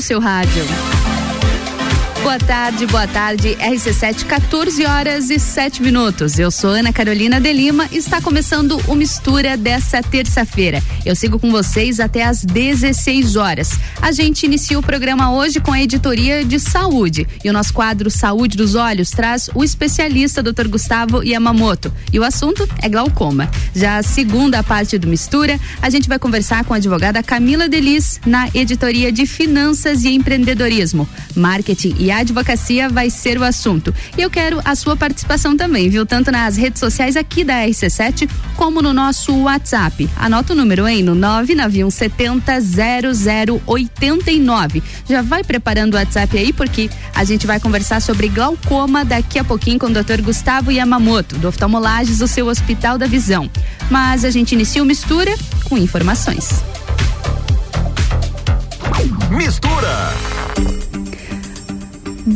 no seu rádio. Boa tarde, boa tarde. RC7, 14 horas e 7 minutos. Eu sou Ana Carolina de Lima e está começando o Mistura dessa terça-feira. Eu sigo com vocês até às 16 horas. A gente inicia o programa hoje com a editoria de saúde. E o nosso quadro Saúde dos Olhos traz o especialista Dr. Gustavo Yamamoto. E o assunto é glaucoma. Já a segunda parte do Mistura, a gente vai conversar com a advogada Camila Delis na editoria de Finanças e Empreendedorismo, Marketing e advocacia vai ser o assunto. E eu quero a sua participação também, viu? Tanto nas redes sociais aqui da RC7 como no nosso WhatsApp. Anota o número aí no 99170 0089. Já vai preparando o WhatsApp aí porque a gente vai conversar sobre glaucoma daqui a pouquinho com o Dr. Gustavo Yamamoto, do Oftalmolages do seu Hospital da Visão. Mas a gente inicia o mistura com informações. Mistura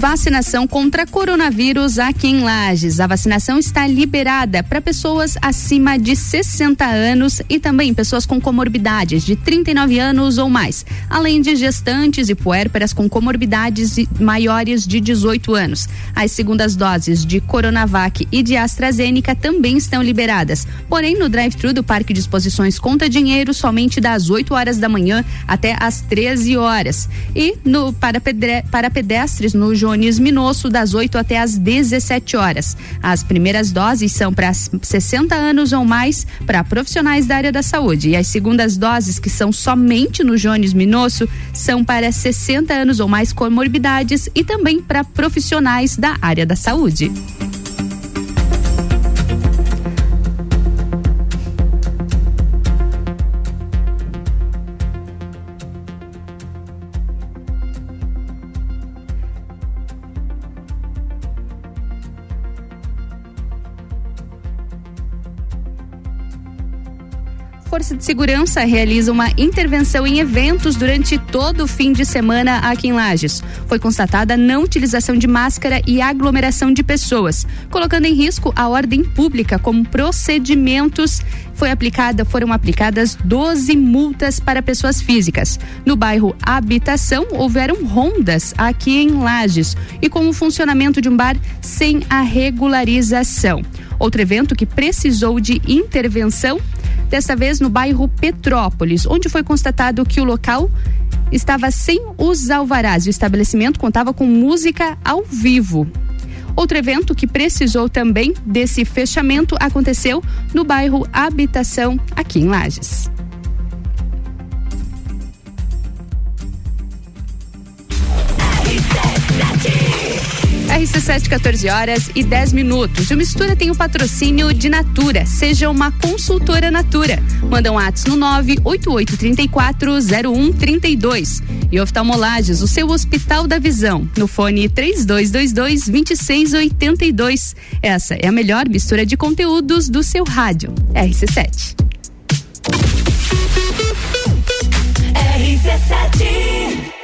vacinação contra coronavírus aqui em Lages. A vacinação está liberada para pessoas acima de 60 anos e também pessoas com comorbidades de 39 anos ou mais, além de gestantes e puérperas com comorbidades maiores de 18 anos. As segundas doses de Coronavac e de AstraZeneca também estão liberadas. Porém, no drive-thru do Parque de Exposições Conta Dinheiro, somente das 8 horas da manhã até as 13 horas. E no para, pedre, para pedestres no Jones Minosso, das 8 até as 17 horas. As primeiras doses são para 60 anos ou mais para profissionais da área da saúde. E as segundas doses, que são somente no Jones Minosso, são para 60 anos ou mais comorbidades e também para profissionais da área da saúde. Força de Segurança realiza uma intervenção em eventos durante todo o fim de semana aqui em Lages. Foi constatada não utilização de máscara e aglomeração de pessoas, colocando em risco a ordem pública como procedimentos foi aplicada, foram aplicadas 12 multas para pessoas físicas. No bairro Habitação, houveram rondas aqui em Lages e com o funcionamento de um bar sem a regularização. Outro evento que precisou de intervenção desta vez no bairro Petrópolis, onde foi constatado que o local estava sem os alvarás. O estabelecimento contava com música ao vivo. Outro evento que precisou também desse fechamento aconteceu no bairro Habitação, aqui em Lages. RC7, 14 horas e 10 minutos. O Mistura tem o patrocínio de Natura. Seja uma consultora Natura. Manda um ato no 988340132. E oftalmolages, o seu Hospital da Visão. No fone 3222 2682. Essa é a melhor mistura de conteúdos do seu rádio. RC7. RC7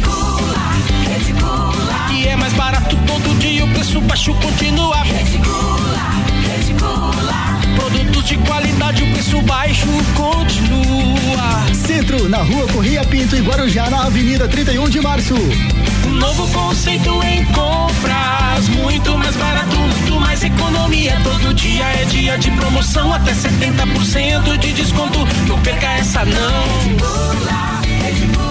E é mais barato todo dia, o preço baixo continua. Reticula, reticula. Produtos de qualidade, o preço baixo continua. Centro, na rua Corria Pinto e Guarujá, na Avenida 31 de Março. Um novo conceito em compras, muito mais barato, muito mais economia. Todo dia é dia de promoção, até 70% de desconto. Não perca essa não. Reticula, reticula.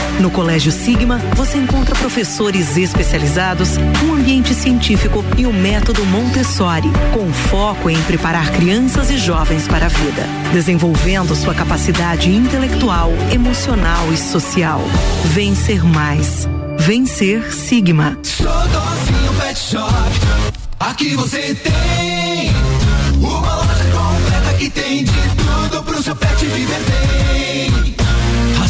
No Colégio Sigma, você encontra professores especializados, um ambiente científico e o método Montessori, com foco em preparar crianças e jovens para a vida, desenvolvendo sua capacidade intelectual, emocional e social. Vencer mais. Vencer Sigma. Xodózinho Pet Shop. Aqui você tem uma loja completa que tem de tudo pro seu pet viver bem.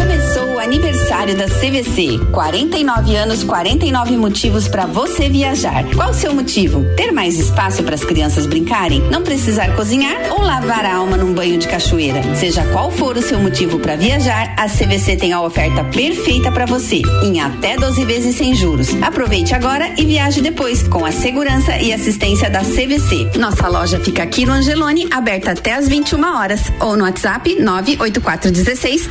Começou o aniversário da CVC. 49 anos, 49 motivos para você viajar. Qual o seu motivo? Ter mais espaço para as crianças brincarem? Não precisar cozinhar ou lavar a alma num banho de cachoeira? Seja qual for o seu motivo para viajar, a CVC tem a oferta perfeita para você, em até 12 vezes sem juros. Aproveite agora e viaje depois, com a segurança e assistência da CVC. Nossa loja fica aqui no Angelone, aberta até às 21 horas, ou no WhatsApp 98416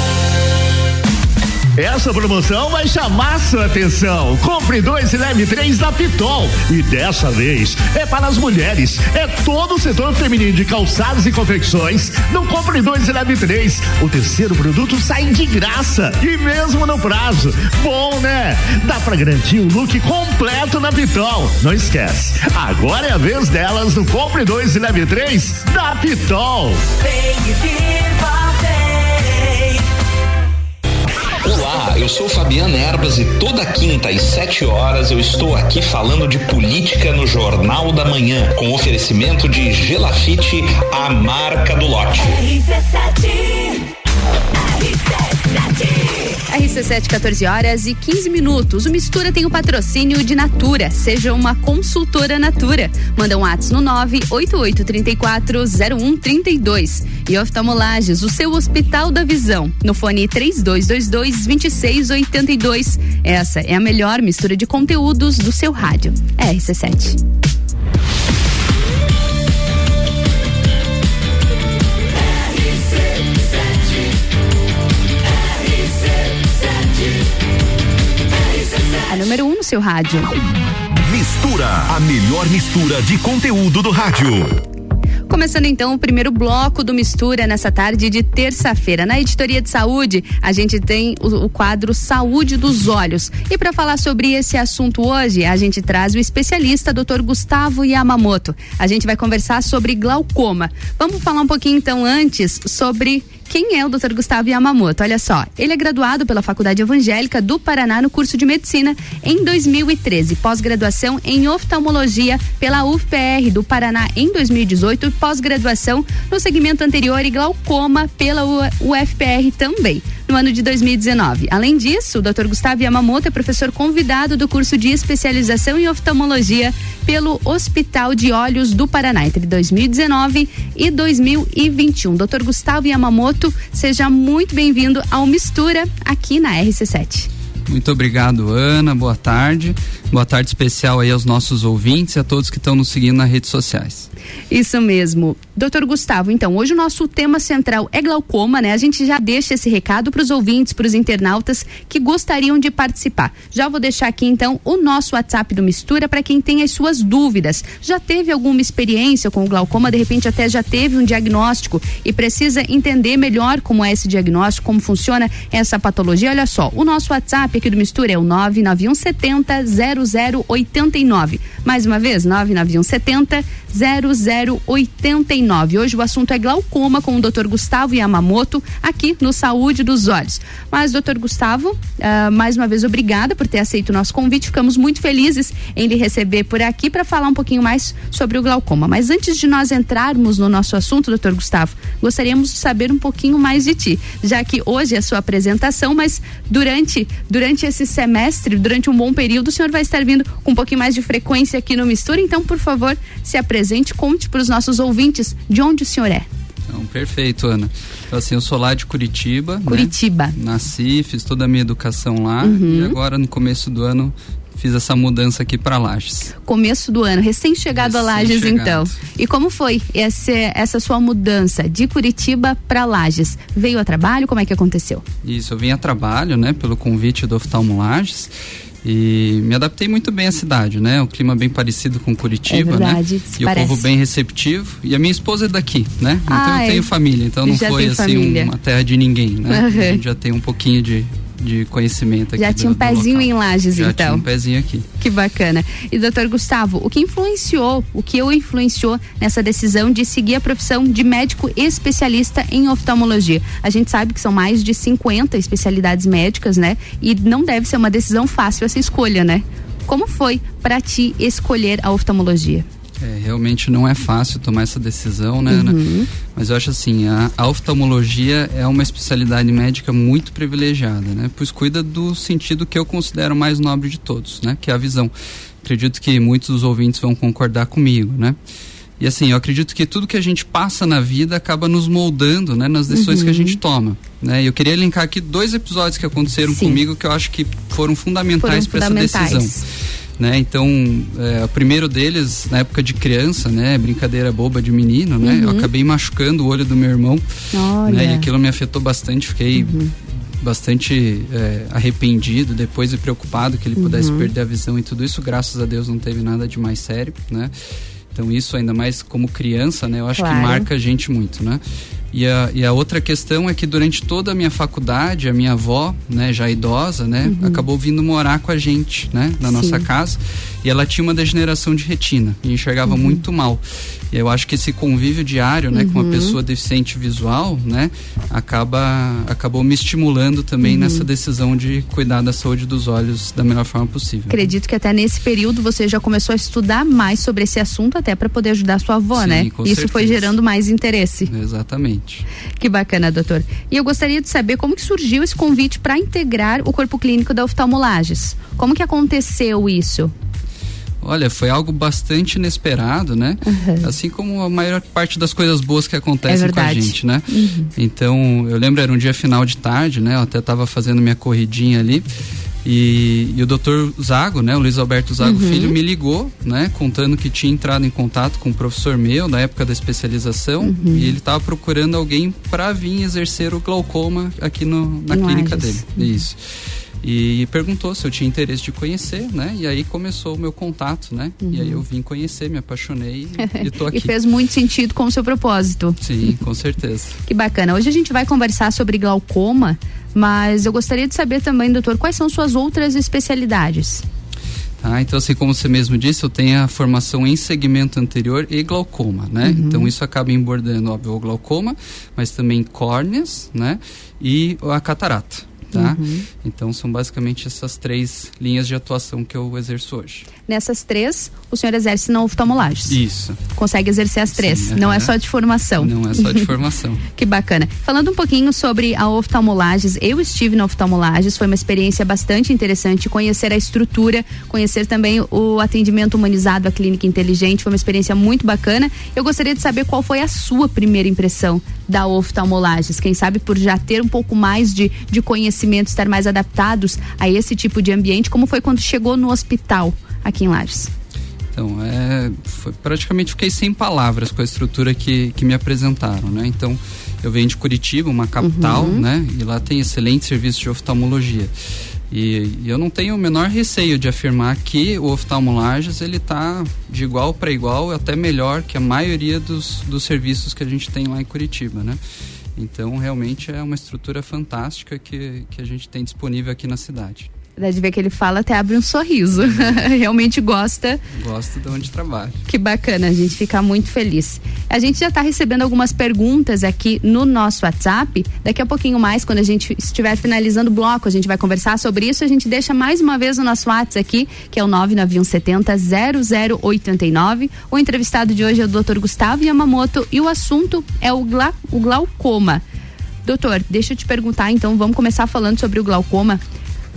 Essa promoção vai chamar sua atenção. Compre dois e leve três da Pitol. E dessa vez é para as mulheres. É todo o setor feminino de calçados e confecções. Não compre dois e leve três. O terceiro produto sai de graça. E mesmo no prazo. Bom, né? Dá para garantir o look completo na Pitol. Não esquece. Agora é a vez delas no Compre dois e leve três da Pitol. Olá, eu sou Fabiana Erbas e toda quinta às 7 horas eu estou aqui falando de política no Jornal da Manhã, com oferecimento de Gelafite, a marca do lote. RC7, 14 horas e 15 minutos. O Mistura tem o patrocínio de Natura. Seja uma consultora Natura. Manda um ato no 988340132. E oftalmolages, o seu Hospital da Visão. No fone 3222-2682. Essa é a melhor mistura de conteúdos do seu rádio. É RC7. No seu rádio. Mistura, a melhor mistura de conteúdo do rádio. Começando então o primeiro bloco do Mistura nessa tarde de terça-feira. Na editoria de saúde, a gente tem o, o quadro Saúde dos Olhos. E para falar sobre esse assunto hoje, a gente traz o especialista Dr. Gustavo Yamamoto. A gente vai conversar sobre glaucoma. Vamos falar um pouquinho então antes sobre quem é o Dr. Gustavo Yamamoto? Olha só, ele é graduado pela Faculdade Evangélica do Paraná no curso de Medicina em 2013, pós-graduação em oftalmologia pela UFPR do Paraná em 2018 e pós-graduação no segmento anterior e glaucoma pela UFPR também no ano de 2019. Além disso, o Dr. Gustavo Yamamoto é professor convidado do curso de especialização em oftalmologia pelo Hospital de Olhos do Paraná entre 2019 e 2021. Dr. Gustavo Yamamoto, seja muito bem-vindo ao Mistura aqui na RC7. Muito obrigado, Ana. Boa tarde. Boa tarde especial aí aos nossos ouvintes e a todos que estão nos seguindo nas redes sociais. Isso mesmo. Doutor Gustavo, então, hoje o nosso tema central é glaucoma, né? A gente já deixa esse recado para os ouvintes, para os internautas que gostariam de participar. Já vou deixar aqui, então, o nosso WhatsApp do Mistura para quem tem as suas dúvidas. Já teve alguma experiência com glaucoma, de repente até já teve um diagnóstico e precisa entender melhor como é esse diagnóstico, como funciona essa patologia. Olha só, o nosso WhatsApp aqui do Mistura é o 99170 0089. Mais uma vez, 99170 0089. Hoje o assunto é glaucoma com o Dr. Gustavo Yamamoto aqui no Saúde dos Olhos. Mas, doutor Gustavo, uh, mais uma vez obrigada por ter aceito o nosso convite. Ficamos muito felizes em lhe receber por aqui para falar um pouquinho mais sobre o glaucoma. Mas antes de nós entrarmos no nosso assunto, doutor Gustavo, gostaríamos de saber um pouquinho mais de ti, já que hoje é a sua apresentação, mas durante, durante esse semestre, durante um bom período, o senhor vai estar vindo com um pouquinho mais de frequência aqui no Mistura. Então, por favor, se apresente, conte para os nossos ouvintes de onde o senhor é. Então, perfeito, Ana. Então, assim, eu sou lá de Curitiba. Né? Curitiba. Né? Nasci, fiz toda a minha educação lá uhum. e agora no começo do ano fiz essa mudança aqui para Lages. Começo do ano, recém-chegado recém a Lages então. E como foi essa, essa sua mudança de Curitiba para Lages? Veio a trabalho? Como é que aconteceu? Isso, eu vim a trabalho, né, pelo convite do Oftalmo Lages. E me adaptei muito bem à cidade, né? O clima bem parecido com Curitiba, é verdade, né? E parece. o povo bem receptivo. E a minha esposa é daqui, né? Então ah, eu tenho é. família, então não foi assim uma terra de ninguém, né? Uhum. A gente já tem um pouquinho de, de conhecimento aqui. Já tinha um pezinho em Lages, Já então. Tinha um pezinho aqui. Que bacana. E doutor Gustavo, o que influenciou, o que o influenciou nessa decisão de seguir a profissão de médico especialista em oftalmologia? A gente sabe que são mais de 50 especialidades médicas, né? E não deve ser uma decisão fácil essa escolha, né? Como foi para ti escolher a oftalmologia? É, realmente não é fácil tomar essa decisão, né? Uhum. Mas eu acho assim, a, a, oftalmologia é uma especialidade médica muito privilegiada, né? Pois cuida do sentido que eu considero mais nobre de todos, né? Que é a visão. Acredito que muitos dos ouvintes vão concordar comigo, né? E assim, eu acredito que tudo que a gente passa na vida acaba nos moldando, né, nas decisões uhum. que a gente toma, né? Eu queria linkar aqui dois episódios que aconteceram Sim. comigo que eu acho que foram fundamentais para essa decisão né? Então, é, o primeiro deles, na época de criança, né? Brincadeira boba de menino, né? Uhum. Eu acabei machucando o olho do meu irmão, Olha. né? E aquilo me afetou bastante, fiquei uhum. bastante é, arrependido depois e preocupado que ele pudesse uhum. perder a visão e tudo isso. Graças a Deus não teve nada de mais sério, né? Então isso ainda mais como criança, né? Eu acho claro. que marca a gente muito, né? E a, e a outra questão é que durante toda a minha faculdade, a minha avó, né, já idosa, né, uhum. acabou vindo morar com a gente, né, na Sim. nossa casa. E ela tinha uma degeneração de retina e enxergava uhum. muito mal. E eu acho que esse convívio diário, né, uhum. com uma uhum. pessoa deficiente visual, né, acaba acabou me estimulando também uhum. nessa decisão de cuidar da saúde dos olhos da melhor forma possível. Acredito que até nesse período você já começou a estudar mais sobre esse assunto até para poder ajudar a sua avó, Sim, né? Isso certeza. foi gerando mais interesse. Exatamente. Que bacana, doutor. E eu gostaria de saber como que surgiu esse convite para integrar o corpo clínico da oftalmolages. Como que aconteceu isso? Olha, foi algo bastante inesperado, né? Uhum. Assim como a maior parte das coisas boas que acontecem é com a gente, né? Uhum. Então, eu lembro, era um dia final de tarde, né? Eu até estava fazendo minha corridinha ali. E, e, o doutor Zago, né, o Luiz Alberto Zago uhum. Filho, me ligou, né, contando que tinha entrado em contato com um professor meu na época da especialização uhum. e ele estava procurando alguém para vir exercer o glaucoma aqui no, na clínica dele. Isso e perguntou se eu tinha interesse de conhecer, né? E aí começou o meu contato, né? Uhum. E aí eu vim conhecer, me apaixonei e, e tô aqui. e fez muito sentido com o seu propósito. Sim, com certeza. que bacana. Hoje a gente vai conversar sobre glaucoma, mas eu gostaria de saber também, doutor, quais são suas outras especialidades? Tá, então assim como você mesmo disse, eu tenho a formação em segmento anterior e glaucoma, né? Uhum. Então isso acaba embordando, óbvio, o glaucoma, mas também córneas, né? E a catarata tá? Uhum. Então são basicamente essas três linhas de atuação que eu exerço hoje. Nessas três, o senhor exerce na oftalmolages? Isso. Consegue exercer as três, Sim, não é só de formação. Não é só de formação. que bacana. Falando um pouquinho sobre a oftalmolages, eu estive na oftalmolages, foi uma experiência bastante interessante conhecer a estrutura, conhecer também o atendimento humanizado, a clínica inteligente, foi uma experiência muito bacana. Eu gostaria de saber qual foi a sua primeira impressão da oftalmolages, quem sabe por já ter um pouco mais de, de conhecimento estar mais adaptados a esse tipo de ambiente, como foi quando chegou no hospital aqui em Lages? Então, é, foi, praticamente fiquei sem palavras com a estrutura que, que me apresentaram, né? Então, eu venho de Curitiba, uma capital, uhum. né? E lá tem excelente serviço de oftalmologia. E, e, eu não tenho o menor receio de afirmar que o oftalmolages ele está de igual para igual, até melhor que a maioria dos, dos serviços que a gente tem lá em Curitiba, né? Então, realmente é uma estrutura fantástica que, que a gente tem disponível aqui na cidade. Dá de ver que ele fala, até abre um sorriso. Realmente gosta. Gosta de onde trabalha. Que bacana, a gente fica muito feliz. A gente já está recebendo algumas perguntas aqui no nosso WhatsApp. Daqui a pouquinho mais, quando a gente estiver finalizando o bloco, a gente vai conversar sobre isso. A gente deixa mais uma vez o nosso WhatsApp aqui, que é o 99170 0089. O entrevistado de hoje é o Dr. Gustavo Yamamoto e o assunto é o, gla, o glaucoma. Doutor, deixa eu te perguntar, então, vamos começar falando sobre o glaucoma.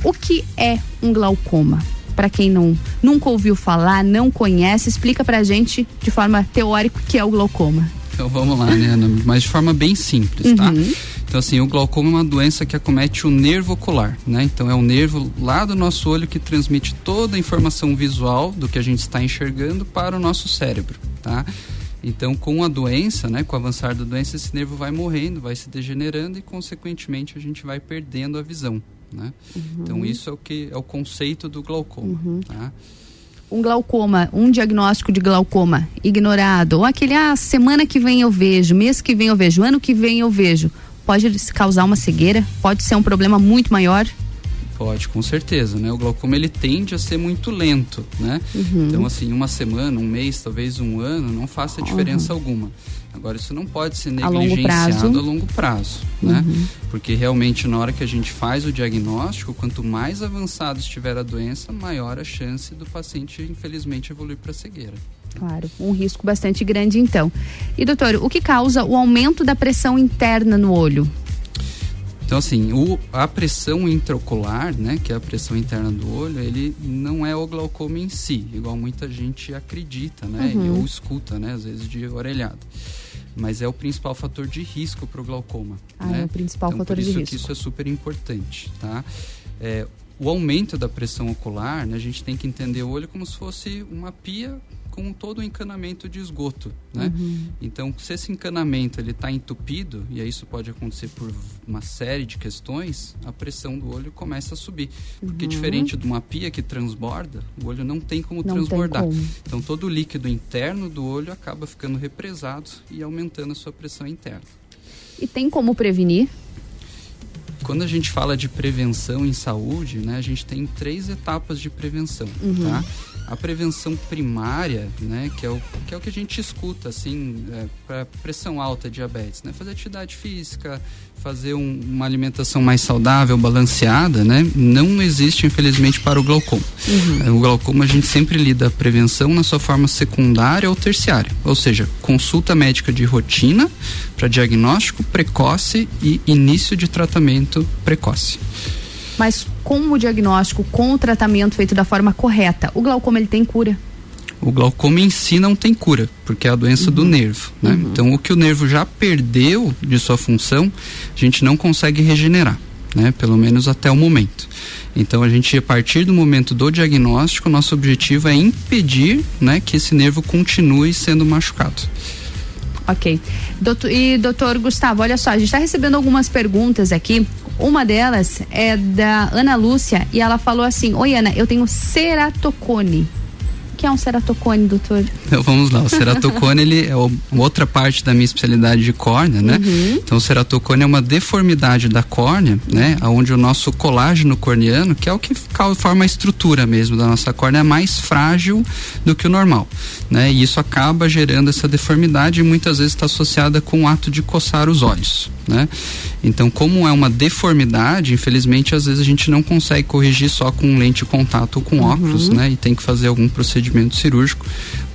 O que é um glaucoma? Para quem não nunca ouviu falar, não conhece, explica pra gente de forma teórica o que é o glaucoma. Então vamos lá, né, Ana? Mas de forma bem simples, tá? Uhum. Então, assim, o glaucoma é uma doença que acomete o nervo ocular, né? Então, é o nervo lá do nosso olho que transmite toda a informação visual do que a gente está enxergando para o nosso cérebro, tá? Então, com a doença, né, com o avançar da doença, esse nervo vai morrendo, vai se degenerando e, consequentemente, a gente vai perdendo a visão, né? Uhum. Então isso é o que é o conceito do glaucoma. Uhum. Tá? Um glaucoma, um diagnóstico de glaucoma ignorado, ou aquele, ah, semana que vem eu vejo, mês que vem eu vejo, ano que vem eu vejo, pode causar uma cegueira? Pode ser um problema muito maior? Pode, com certeza, né? O glaucoma ele tende a ser muito lento, né? Uhum. Então, assim, uma semana, um mês, talvez um ano, não faça diferença uhum. alguma. Agora, isso não pode ser negligenciado a longo prazo, a longo prazo né? Uhum. Porque realmente, na hora que a gente faz o diagnóstico, quanto mais avançado estiver a doença, maior a chance do paciente, infelizmente, evoluir para cegueira. Claro, um risco bastante grande, então. E, doutor, o que causa o aumento da pressão interna no olho? Então, assim, o, a pressão intraocular, né, que é a pressão interna do olho, ele não é o glaucoma em si, igual muita gente acredita, né, uhum. ou escuta, né, às vezes de orelhado. Mas é o principal fator de risco para o glaucoma. Ah, né? é o principal então, fator por isso de risco. que isso é super importante, tá? É, o aumento da pressão ocular, né, a gente tem que entender o olho como se fosse uma pia com todo o encanamento de esgoto, né? Uhum. Então, se esse encanamento ele está entupido e isso pode acontecer por uma série de questões, a pressão do olho começa a subir, porque uhum. diferente de uma pia que transborda, o olho não tem como não transbordar. Tem como. Então, todo o líquido interno do olho acaba ficando represado e aumentando a sua pressão interna. E tem como prevenir? quando a gente fala de prevenção em saúde, né, a gente tem três etapas de prevenção, uhum. tá? A prevenção primária, né, que é o que, é o que a gente escuta, assim, é, para pressão alta, diabetes, né? Fazer atividade física, fazer um, uma alimentação mais saudável, balanceada, né? Não existe, infelizmente, para o glaucoma. Uhum. O glaucoma a gente sempre lida a prevenção na sua forma secundária ou terciária, ou seja, consulta médica de rotina para diagnóstico precoce e início de tratamento precoce. Mas com o diagnóstico, com o tratamento feito da forma correta, o glaucoma ele tem cura? o glaucoma em si não tem cura, porque é a doença uhum. do nervo. Né? Uhum. Então, o que o nervo já perdeu de sua função, a gente não consegue regenerar, né? pelo menos até o momento. Então, a gente, a partir do momento do diagnóstico, nosso objetivo é impedir né, que esse nervo continue sendo machucado. Ok. Doutor, e doutor Gustavo, olha só, a gente está recebendo algumas perguntas aqui. Uma delas é da Ana Lúcia e ela falou assim: Oi, Ana, eu tenho ceratocone que é um ceratocone, doutor? Então, vamos lá, o ceratocone ele é outra parte da minha especialidade de córnea, né? Uhum. Então o ceratocone é uma deformidade da córnea, né? Onde o nosso colágeno corneano, que é o que forma a estrutura mesmo da nossa córnea, é mais frágil do que o normal, né? E isso acaba gerando essa deformidade e muitas vezes está associada com o ato de coçar os olhos, né? Então, como é uma deformidade, infelizmente, às vezes a gente não consegue corrigir só com lente de contato ou com uhum. óculos, né? E tem que fazer algum procedimento cirúrgico.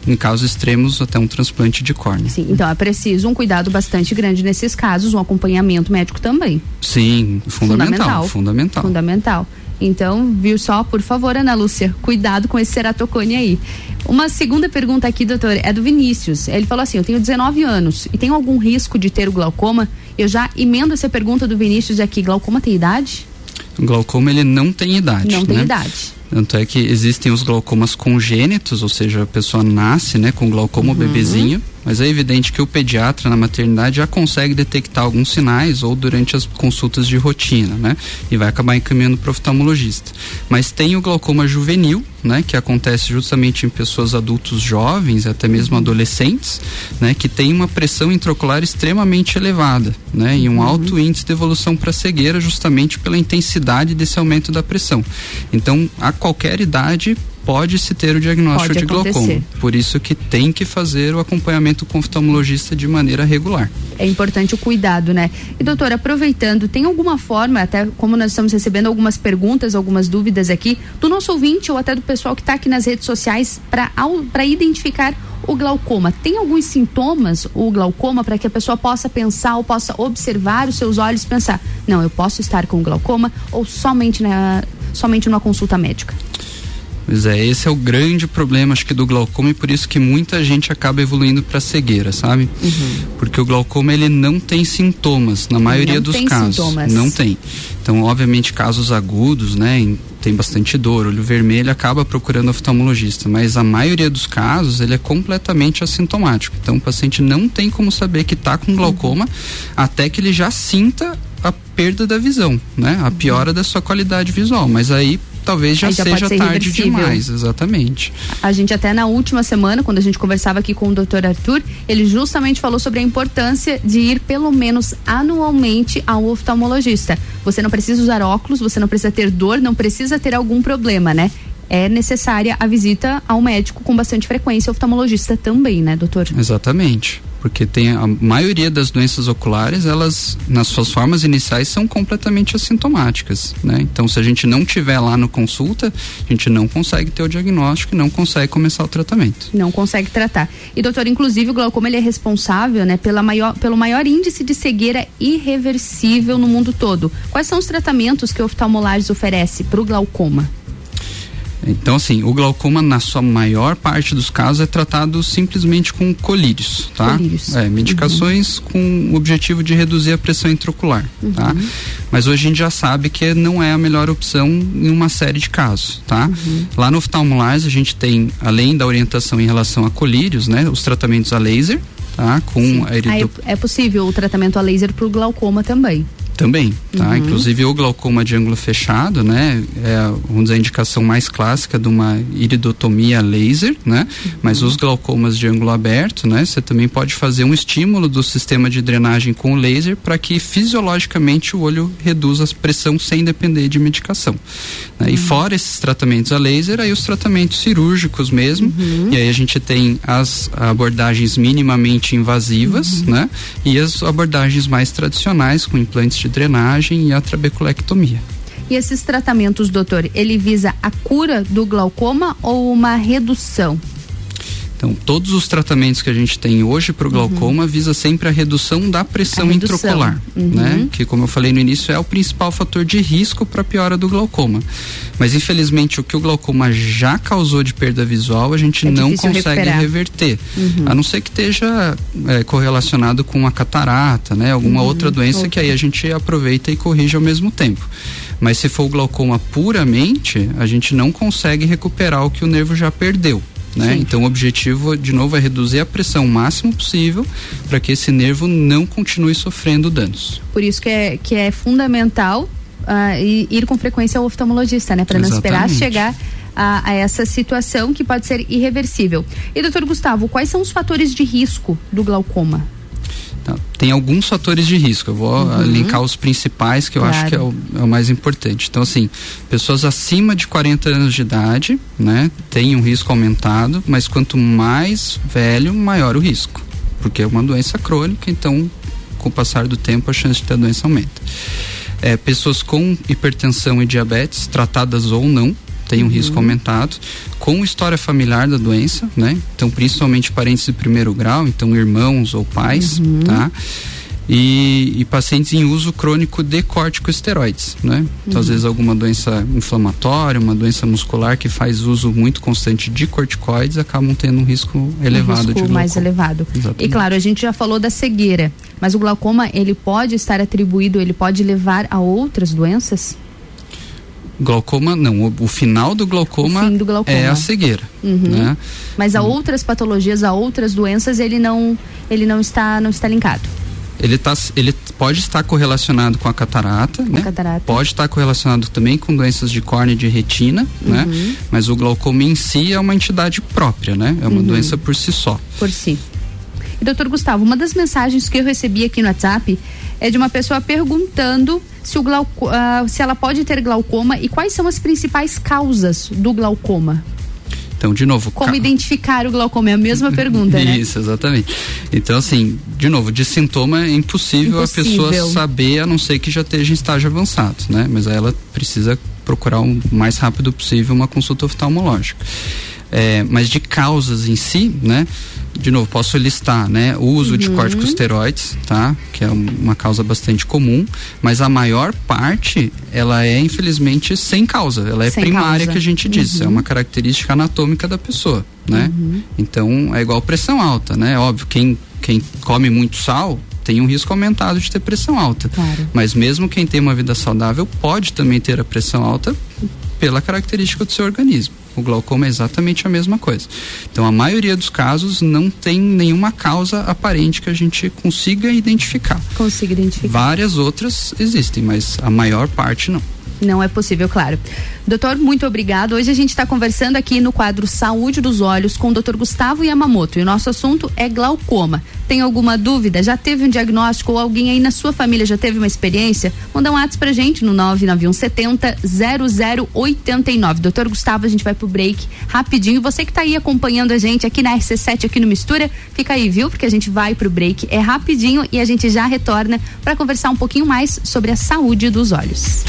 Em casos extremos, até um transplante de córnea. Sim, então é preciso um cuidado bastante grande nesses casos, um acompanhamento médico também. Sim, fundamental. Fundamental. Fundamental. fundamental. Então, viu só, por favor, Ana Lúcia, cuidado com esse ceratocone aí. Uma segunda pergunta aqui, doutor, é do Vinícius. Ele falou assim: Eu tenho 19 anos e tenho algum risco de ter o glaucoma? Eu já emendo essa pergunta do Vinícius aqui: glaucoma tem idade? O glaucoma ele não tem idade. Não tem né? idade. Tanto é que existem os glaucomas congênitos, ou seja, a pessoa nasce né, com glaucoma Uhum. bebezinho, mas é evidente que o pediatra na maternidade já consegue detectar alguns sinais ou durante as consultas de rotina, né? E vai acabar encaminhando para o oftalmologista. Mas tem o glaucoma juvenil, né? Que acontece justamente em pessoas adultos jovens, até mesmo adolescentes, né? Que tem uma pressão intraocular extremamente elevada, né? E um alto índice de evolução para cegueira justamente pela intensidade desse aumento da pressão. Então, a qualquer idade pode se ter o diagnóstico Pode de glaucoma. acontecer. Por isso que tem que fazer o acompanhamento com o oftalmologista de maneira regular. É importante o cuidado, né? E doutora, aproveitando, tem alguma forma, até como nós estamos recebendo algumas perguntas, algumas dúvidas aqui, do nosso ouvinte ou até do pessoal que está aqui nas redes sociais para identificar o glaucoma. Tem alguns sintomas, o glaucoma, para que a pessoa possa pensar ou possa observar os seus olhos e pensar, não, eu posso estar com glaucoma ou somente na somente numa consulta médica? Pois é, esse é o grande problema, acho que do glaucoma e por isso que muita gente acaba evoluindo para cegueira, sabe? Porque o glaucoma ele não tem sintomas na maioria Não dos casos. sintomas. Não tem. Então, obviamente, casos agudos, né, em- tem bastante dor, olho vermelho, acaba procurando oftalmologista, mas a maioria dos casos ele é completamente assintomático. Então, o paciente não tem como saber que está com glaucoma até que ele já sinta a perda da visão, né? A piora da sua qualidade visual, mas aí talvez já, já seja tarde demais, exatamente. A gente até na última semana, quando a gente conversava aqui com o Dr. Arthur, ele justamente falou sobre a importância de ir pelo menos anualmente ao oftalmologista. Você não precisa usar óculos, você não precisa ter dor, não precisa ter algum problema, né? É necessária a visita ao médico com bastante frequência, oftalmologista também, né, doutor? Exatamente. Porque tem a maioria das doenças oculares, elas, nas suas formas iniciais, são completamente assintomáticas, né? Então, se a gente não tiver lá no consulta, a gente não consegue ter o diagnóstico e não consegue começar o tratamento. Não consegue tratar. E doutor, inclusive o glaucoma ele é responsável, né, pela maior, pelo maior índice de cegueira irreversível no mundo todo. Quais são os tratamentos que o oftalmolares oferece para o glaucoma? Então, assim, o glaucoma, na sua maior parte dos casos, é tratado simplesmente com colírios, tá? Colírios. É, medicações com o objetivo de reduzir a pressão intraocular, tá? Mas hoje a gente já sabe que não é a melhor opção em uma série de casos, tá? Lá no oftalmolares a gente tem, além da orientação em relação a colírios, né? Os tratamentos a laser, tá? Com a erido... é, é possível o tratamento a laser para o glaucoma também. Também, tá? Uhum. Inclusive o glaucoma de ângulo fechado, né? É, vamos dizer, a indicação mais clássica de uma iridotomia laser, né? Mas os glaucomas de ângulo aberto, né? Você também pode fazer um estímulo do sistema de drenagem com o laser para que fisiologicamente o olho reduza a pressão sem depender de medicação. né? E fora esses tratamentos a laser, aí os tratamentos cirúrgicos mesmo. E aí a gente tem as abordagens minimamente invasivas, né? E as abordagens mais tradicionais com implantes de drenagem e a trabeculectomia. E esses tratamentos, doutor, ele visa a cura do glaucoma ou uma redução? Então, todos os tratamentos que a gente tem hoje para o glaucoma visa sempre a redução da pressão Uhum. Redução. intraocular, Uhum. né? Que como eu falei no início é o principal fator de risco para a piora do glaucoma. Mas infelizmente o que o glaucoma já causou de perda visual, a gente É não consegue recuperar. reverter. Uhum. A não ser que esteja é, correlacionado com a catarata, né? Alguma Uhum. outra doença que aí a gente aproveita e corrige ao mesmo tempo. Mas se for o glaucoma puramente, a gente não consegue recuperar o que o nervo já perdeu. Né? Então o objetivo de novo é reduzir a pressão o máximo possível para que esse nervo não continue sofrendo danos. Por isso que é, que é fundamental i- ir com frequência ao oftalmologista, né? Para não esperar chegar a, a essa situação que pode ser irreversível. E doutor Gustavo, quais são os fatores de risco do glaucoma? Tá? Tem alguns fatores de risco. Eu vou ah, linkar os principais que eu acho Uhum. Claro. que é o, é o mais importante. Então, assim, pessoas acima de 40 anos de idade, né, têm um risco aumentado, mas quanto mais velho, maior o risco. Porque é uma doença crônica, então, com o passar do tempo, a chance de ter a doença aumenta. É, pessoas com hipertensão e diabetes, tratadas ou não, têm um risco aumentado, com história familiar da doença, né? Então, principalmente parentes de primeiro grau, então irmãos ou pais, tá? E, e pacientes em uso crônico de corticosteroides, né? Então, às Uhum. vezes, alguma doença inflamatória, uma doença muscular que faz uso muito constante de corticoides acabam tendo um risco elevado um risco de mais glaucoma. elevado. Exatamente. E claro, a gente já falou da cegueira, mas o glaucoma ele pode estar atribuído, ele pode levar a outras doenças? Glaucoma, não. O, o final do glaucoma, do glaucoma, é a cegueira. Uhum. Né? Mas a outras patologias, a outras doenças, ele não, ele não está, não está linkado. Ele, tá, ele pode estar correlacionado com a catarata, Com né? catarata. Pode estar correlacionado também com doenças de córnea e de retina, né? Uhum. Mas o glaucoma em si é uma entidade própria, né? É uma Uhum. doença por si só. Por si. E doutor Gustavo, uma das mensagens que eu recebi aqui no WhatsApp é de uma pessoa perguntando se, o glauco, ah, se ela pode ter glaucoma e quais são as principais causas do glaucoma. Então, de novo, Como ca- identificar o glaucoma? É a mesma pergunta, né? Isso, exatamente. Então, assim, de novo, de sintoma é impossível, Impossível. a pessoa saber, a não ser que já esteja em estágio avançado, né? Mas aí ela precisa procurar o mais rápido possível uma consulta oftalmológica. É, mas de causas em si, né? De novo, posso listar, né? O uso de Uhum. corticosteroides, tá? Que é um- uma causa bastante comum, mas a maior parte, ela é infelizmente sem causa. Ela é Sem primária causa. que a gente diz, é Uhum. uma característica anatômica da pessoa, né? Então, é igual pressão alta, né? Óbvio, quem, quem come muito sal tem um risco aumentado de ter pressão alta. Claro. Mas mesmo quem tem uma vida saudável pode também ter a pressão alta pela característica do seu organismo. O glaucoma é exatamente a mesma coisa. Então, a maioria dos casos não tem nenhuma causa aparente que a gente consiga identificar. Consiga identificar. Várias outras existem, mas a maior parte não. Não é possível, claro. Doutor, muito obrigado. Hoje a gente está conversando aqui no quadro Saúde dos Olhos com o doutor Gustavo Yamamoto e o nosso assunto é glaucoma. Tem alguma dúvida? Já teve um diagnóstico ou alguém aí na sua família já teve uma experiência? Manda um WhatsApp pra gente no 99170 0089. Doutor Gustavo, a gente vai pro break rapidinho. Você que tá aí acompanhando a gente aqui na RC7, aqui no Mistura, fica aí, viu? Porque a gente vai pro break. É rapidinho e a gente já retorna para conversar um pouquinho mais sobre a saúde dos olhos.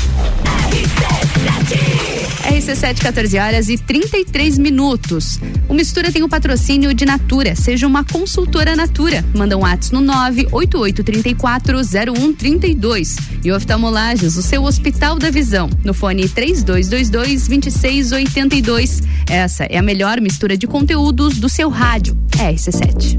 RC7, 14 horas e 33 minutos. O Mistura tem o patrocínio de Natura. Seja uma consultora Natura. Manda um WhatsApp no 988340132. E oftalmolagens, o seu Hospital da Visão. No fone 3222-2682. Essa é a melhor mistura de conteúdos do seu rádio. RC7.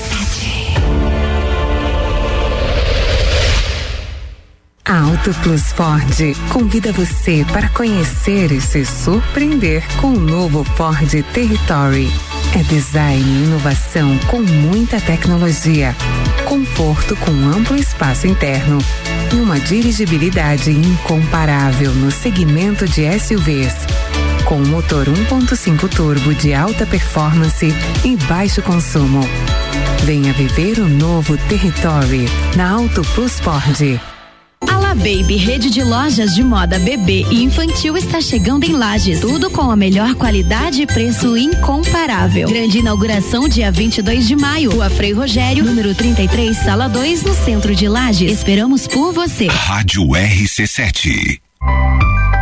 A Auto Plus Ford convida você para conhecer e se surpreender com o novo Ford Territory. É design e inovação com muita tecnologia, conforto com amplo espaço interno e uma dirigibilidade incomparável no segmento de SUVs. Com motor 1.5 turbo de alta performance e baixo consumo. Venha viver o novo Territory na Auto Plus Ford. Ala Baby, rede de lojas de moda bebê e infantil está chegando em Lages. Tudo com a melhor qualidade e preço incomparável. Grande inauguração dia 22 de maio. Rua Frei Rogério, número 33, sala 2, no centro de Lages. Esperamos por você. Rádio RC7.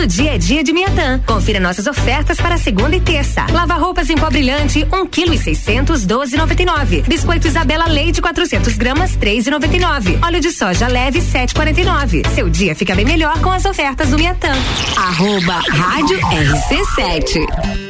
Todo dia é dia de Miatã. Confira nossas ofertas para segunda e terça. Lava roupas em pó brilhante, um quilo e seiscentos, doze noventa e nove. Biscoito Isabela Leite, 400 gramas, três e noventa e nove. Óleo de soja leve, sete quarenta e nove. Seu dia fica bem melhor com as ofertas do Miatã. Arroba Rádio RC7.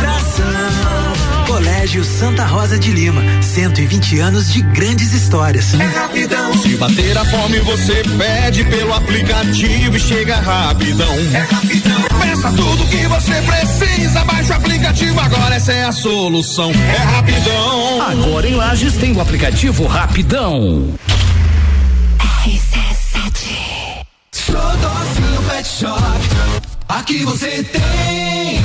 Colégio Santa Rosa de Lima, 120 anos de grandes histórias. É rapidão. Se bater a fome, você pede pelo aplicativo e chega rapidão. É rapidão. Peça tudo que você precisa, baixa o aplicativo agora, essa é a solução. É rapidão. Agora em Lages tem o aplicativo Rapidão. Xodózinho Pet Shop. Aqui você tem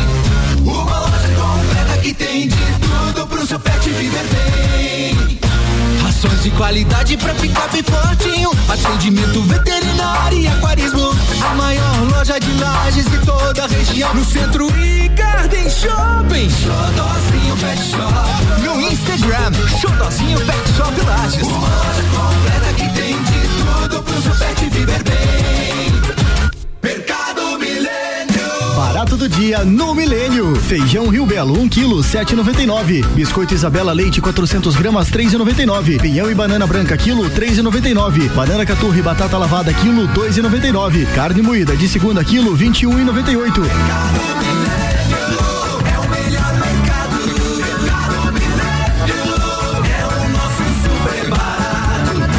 uma loja completa que tem de tudo pro seu pet viver bem. Rações de qualidade pra ficar bem fortinho. Atendimento veterinário e aquarismo. A maior loja de lajes de toda a região. No centro e Garden Shopping. Xodózinho Pet Shop. No Instagram, Xodózinho Pet Shop Lages. Uma loja completa que tem de tudo pro seu pet viver bem. Barato do dia no Milênio. Feijão Rio Belo, 1 kg, 7,99. Biscoito Isabela Leite, 400 gramas, 3,99. Pinhão e banana branca, quilo, 3,99. Banana caturra e batata lavada, quilo, 2,99. Carne moída de segunda, quilo, 21,98.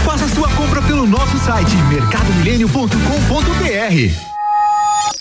Faça sua compra pelo nosso site mercadomilênio.com.br.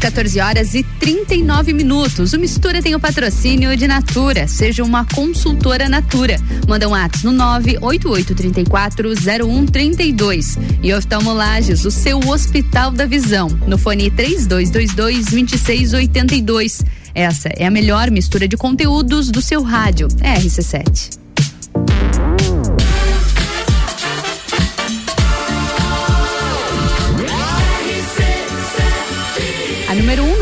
14 horas e 39 minutos. O Mistura tem o patrocínio de Natura. Seja uma consultora Natura. Manda um ato no 988340132. E oftalmolages, o seu Hospital da Visão. No fone 3222-2682. Essa é a melhor mistura de conteúdos do seu rádio. É RC7.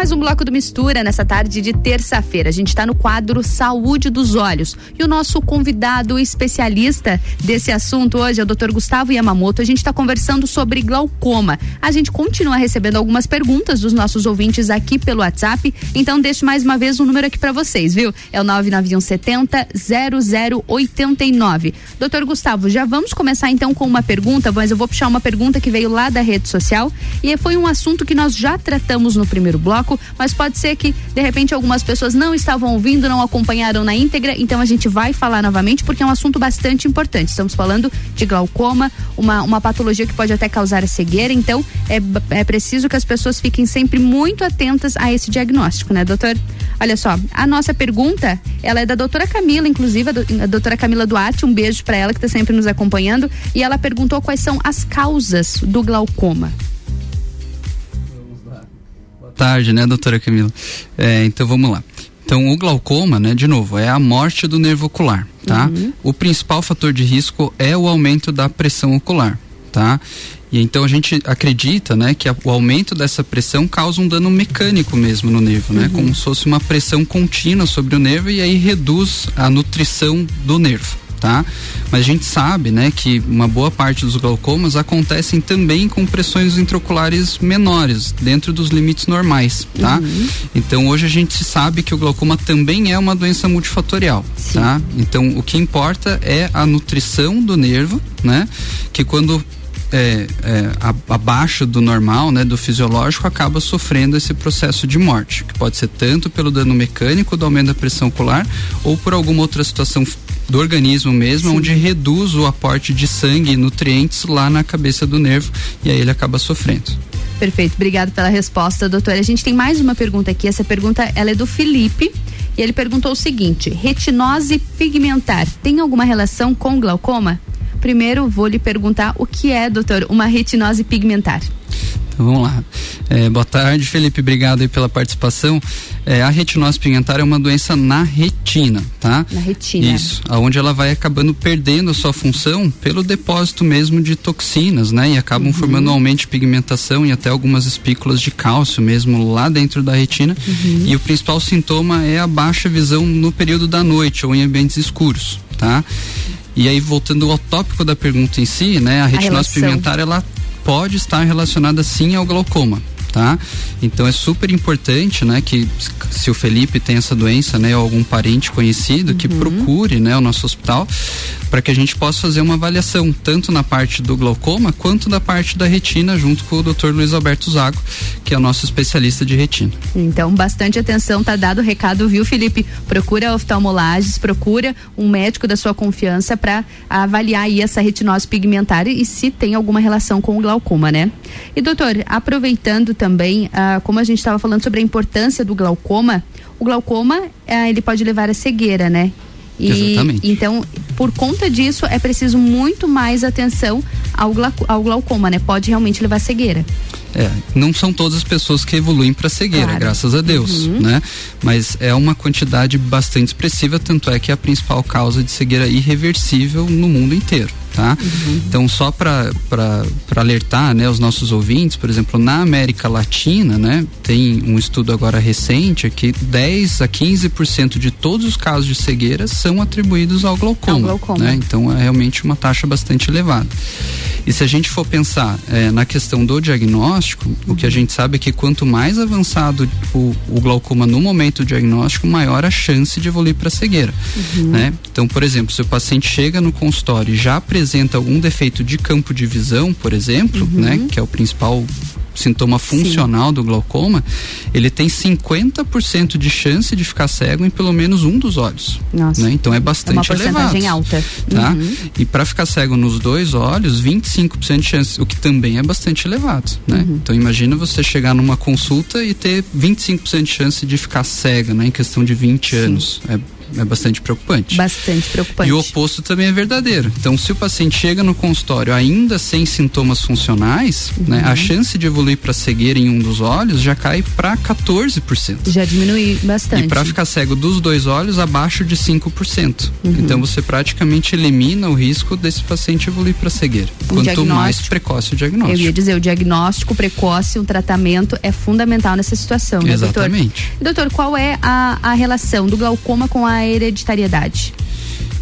Mais um bloco do Mistura nessa tarde de terça-feira. A gente está no quadro Saúde dos Olhos. E o nosso convidado especialista desse assunto hoje é o Dr. Gustavo Yamamoto. A gente está conversando sobre glaucoma. A gente continua recebendo algumas perguntas dos nossos ouvintes aqui pelo WhatsApp. Então, deixo mais uma vez um número aqui para vocês, viu? É o 99170 0089. Doutor Gustavo, já vamos começar então com uma pergunta, mas eu vou puxar uma pergunta que veio lá da rede social. E foi um assunto que nós já tratamos no primeiro bloco mas pode ser que de repente algumas pessoas não estavam ouvindo, não acompanharam na íntegra, então a gente vai falar novamente porque é um assunto bastante importante. Estamos falando de glaucoma, uma, uma patologia que pode até causar cegueira, então é, é preciso que as pessoas fiquem sempre muito atentas a esse diagnóstico, né, doutor? Olha só, a nossa pergunta, ela é da doutora Camila, inclusive, a doutora Camila Duarte, um beijo para ela que está sempre nos acompanhando, e ela perguntou quais são as causas do glaucoma tarde, né, doutora Camila? É, então vamos lá. Então, o glaucoma, né, de novo, é a morte do nervo ocular, tá? Uhum. O principal fator de risco é o aumento da pressão ocular, tá? E então a gente acredita, né, que a, o aumento dessa pressão causa um dano mecânico mesmo no nervo, né? Uhum. Como se fosse uma pressão contínua sobre o nervo e aí reduz a nutrição do nervo tá? Mas a gente sabe, né, que uma boa parte dos glaucomas acontecem também com pressões intraoculares menores, dentro dos limites normais, tá? Uhum. Então hoje a gente sabe que o glaucoma também é uma doença multifatorial, Sim. tá? Então o que importa é a nutrição do nervo, né? Que quando é, é, abaixo do normal, né, do fisiológico, acaba sofrendo esse processo de morte, que pode ser tanto pelo dano mecânico do aumento da pressão ocular ou por alguma outra situação do organismo mesmo, Sim. onde reduz o aporte de sangue e nutrientes lá na cabeça do nervo e aí ele acaba sofrendo. Perfeito, obrigado pela resposta, doutora. A gente tem mais uma pergunta aqui. Essa pergunta ela é do Felipe e ele perguntou o seguinte: retinose pigmentar tem alguma relação com glaucoma? Primeiro, vou lhe perguntar o que é, doutor, uma retinose pigmentar. Vamos lá. É, boa tarde, Felipe. Obrigado aí pela participação. É, a retinose pigmentar é uma doença na retina, tá? Na retina. Isso, aonde ela vai acabando perdendo a sua função pelo depósito mesmo de toxinas, né? E acabam uhum. formando um aumento de pigmentação e até algumas espículas de cálcio mesmo lá dentro da retina. Uhum. E o principal sintoma é a baixa visão no período da noite ou em ambientes escuros, tá? E aí, voltando ao tópico da pergunta em si, né? A retinose a pigmentar, ela pode estar relacionada sim ao glaucoma tá? Então é super importante, né, que se o Felipe tem essa doença, né, ou algum parente conhecido, uhum. que procure, né, o nosso hospital para que a gente possa fazer uma avaliação tanto na parte do glaucoma quanto da parte da retina junto com o Dr. Luiz Alberto Zago, que é o nosso especialista de retina. Então, bastante atenção, tá dado o recado, viu, Felipe? Procura oftalmolages, procura um médico da sua confiança para avaliar aí essa retinose pigmentar e se tem alguma relação com o glaucoma, né? E doutor, aproveitando também, ah, como a gente estava falando sobre a importância do glaucoma, o glaucoma ah, ele pode levar a cegueira, né? E, Exatamente. Então, por conta disso, é preciso muito mais atenção ao, ao glaucoma, né? Pode realmente levar a cegueira. É, não são todas as pessoas que evoluem para cegueira, claro. graças a Deus, uhum. né? Mas é uma quantidade bastante expressiva, tanto é que é a principal causa de cegueira irreversível no mundo inteiro tá? Uhum. Então só para alertar, né, os nossos ouvintes, por exemplo, na América Latina, né, tem um estudo agora recente que 10 a 15% de todos os casos de cegueira são atribuídos ao glaucoma, ao glaucoma. Né? Então é realmente uma taxa bastante elevada. E se a gente for pensar é, na questão do diagnóstico, uhum. o que a gente sabe é que quanto mais avançado o, o glaucoma no momento do diagnóstico, maior a chance de evoluir para cegueira. Uhum. Né? Então, por exemplo, se o paciente chega no consultório e já apresenta algum defeito de campo de visão, por exemplo, uhum. né, que é o principal sintoma funcional Sim. do glaucoma, ele tem 50% de chance de ficar cego em pelo menos um dos olhos. Nossa. Né? Então é bastante é uma porcentagem elevado. alta. Tá? Uhum. E para ficar cego nos dois olhos, 25% de chance, o que também é bastante elevado. Né? Uhum. Então imagina você chegar numa consulta e ter 25% de chance de ficar cega, né? Em questão de 20 Sim. anos. É é bastante preocupante. Bastante preocupante. E o oposto também é verdadeiro. Então, se o paciente chega no consultório ainda sem sintomas funcionais, uhum. né, a chance de evoluir para cegueira em um dos olhos já cai para 14%. Já diminui bastante. E para ficar cego dos dois olhos, abaixo de 5%. Uhum. Então, você praticamente elimina o risco desse paciente evoluir para cegueira. O quanto mais precoce o diagnóstico. Eu ia dizer, o diagnóstico precoce, o tratamento é fundamental nessa situação, né, Exatamente. doutor? Doutor, qual é a, a relação do glaucoma com a hereditariedade?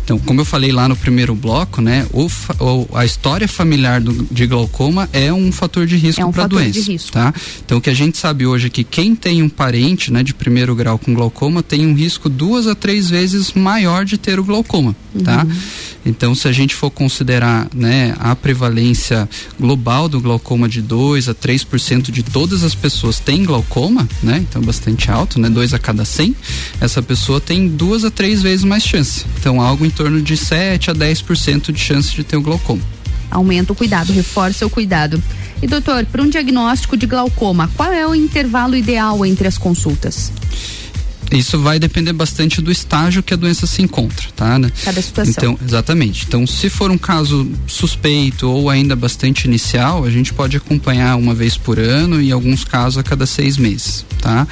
Então, como eu falei lá no primeiro bloco, né, o, o a história familiar do, de glaucoma é um fator de risco é um para a doença, de risco. tá? Então, o que a gente sabe hoje é que quem tem um parente, né, de primeiro grau com glaucoma tem um risco duas a três vezes maior de ter o glaucoma, tá? uhum. tá? Então, se a gente for considerar, né, a prevalência global do glaucoma de 2 a 3% de todas as pessoas tem glaucoma, né? Então, bastante alto, né? 2 a cada 100, essa pessoa tem duas a três vezes mais chance. Então, algo em torno de 7 a 10% de chance de ter o glaucoma. Aumenta o cuidado, reforça o cuidado. E doutor, para um diagnóstico de glaucoma, qual é o intervalo ideal entre as consultas? Isso vai depender bastante do estágio que a doença se encontra, tá? Né? Cada situação. Então, exatamente. Então, se for um caso suspeito ou ainda bastante inicial, a gente pode acompanhar uma vez por ano e em alguns casos a cada seis meses, tá?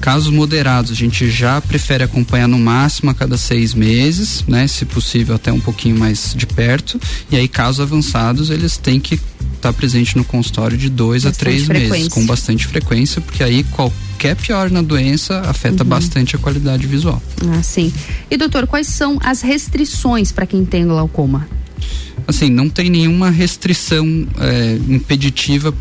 Casos moderados, a gente já prefere acompanhar no máximo a cada seis meses, né? Se possível até um pouquinho mais de perto. E aí, casos avançados, eles têm que estar tá presente no consultório de dois bastante a três frequência. meses, com bastante frequência, porque aí qualquer qualquer pior na doença afeta uhum. bastante a qualidade visual. Ah, sim. E doutor, quais são as restrições para quem tem glaucoma? Assim, não tem nenhuma restrição é, impeditiva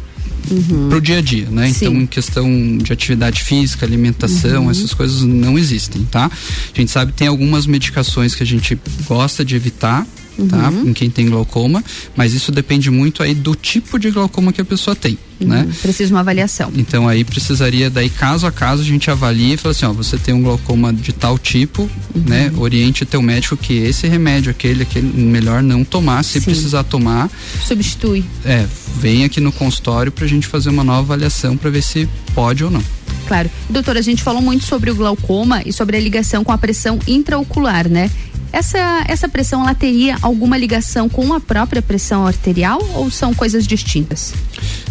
uhum. pro dia a dia, né? Sim. Então, em questão de atividade física, alimentação, uhum. essas coisas não existem, tá? A gente sabe que tem algumas medicações que a gente gosta de evitar, tá? Em quem tem glaucoma, mas isso depende muito aí do tipo de glaucoma que a pessoa tem, né? Precisa de uma avaliação. Então aí precisaria daí caso a caso a gente avalia e fala assim, ó, você tem um glaucoma de tal tipo, né? Oriente teu médico que esse remédio, aquele, aquele melhor não tomar, se Sim. precisar tomar, Substitui. é, vem aqui no consultório pra gente fazer uma nova avaliação para ver se pode ou não. Claro. Doutora, a gente falou muito sobre o glaucoma e sobre a ligação com a pressão intraocular, né? Essa, essa pressão, ela teria alguma ligação com a própria pressão arterial ou são coisas distintas?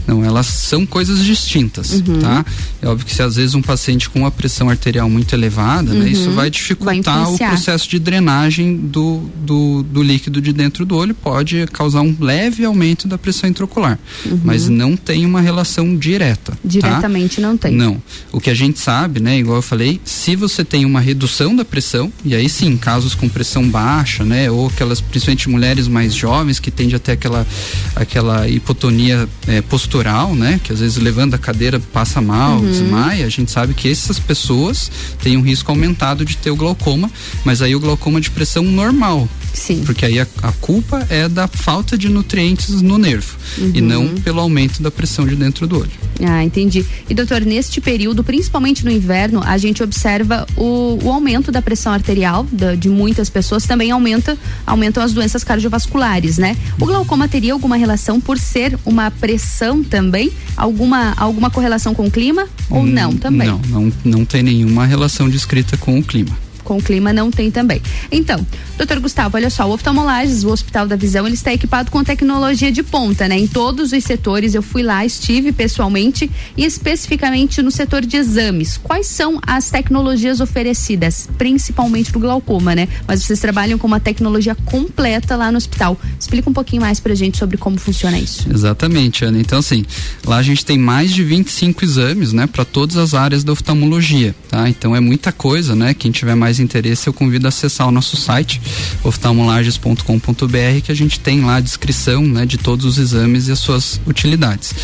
Não, elas são coisas distintas, Uhum. tá? É óbvio que se às vezes um paciente com uma pressão arterial muito elevada, né, Uhum. isso vai Vai dificultar o influenciar. processo de drenagem do, do, do líquido de dentro do olho, pode causar um leve aumento da pressão intraocular, Uhum. mas não tem uma relação direta. tá? Diretamente não tem. Não. O que a gente sabe, né, igual eu falei, se você tem uma redução da pressão, e aí sim, casos com pressão baixa, né, ou aquelas, principalmente mulheres mais jovens que tendem a ter aquela, aquela hipotonia eh, postural, né, que às vezes levando a cadeira passa mal, Uhum. desmaia, a gente sabe que essas pessoas têm um risco aumentado de ter o glaucoma, mas aí o glaucoma de pressão normal. Sim. Porque aí a, a culpa é da falta de nutrientes no nervo e Uhum. não pelo aumento da pressão de dentro do olho. Ah, entendi. E doutor, neste período, principalmente no inverno, a gente observa o, o aumento da pressão arterial da- de muitas pessoas, também aumenta, aumentam as doenças cardiovasculares, né? O glaucoma teria alguma relação por ser uma pressão também? Alguma, alguma correlação com o clima? Ou não também? Não, não, não tem nenhuma relação descrita com o clima. Com o clima não tem também. Então, doutor Gustavo, olha só, o Oftalmolages, o Hospital da Visão, ele está equipado com tecnologia de ponta, né? Em todos os setores, eu fui lá, estive pessoalmente e especificamente no setor de exames. Quais são as tecnologias oferecidas, principalmente do glaucoma, né? Mas vocês trabalham com uma tecnologia completa lá no hospital. Explica um pouquinho mais pra gente sobre como funciona isso. Exatamente, Ana. Então, assim, lá a gente tem mais de 25 exames, né, para todas as áreas da oftalmologia, tá? Então é muita coisa, né? Quem tiver mais interesse, eu convido a acessar o nosso site, oftalmolages.com.br, que a gente tem lá a descrição, né, de todos os exames e as suas utilidades.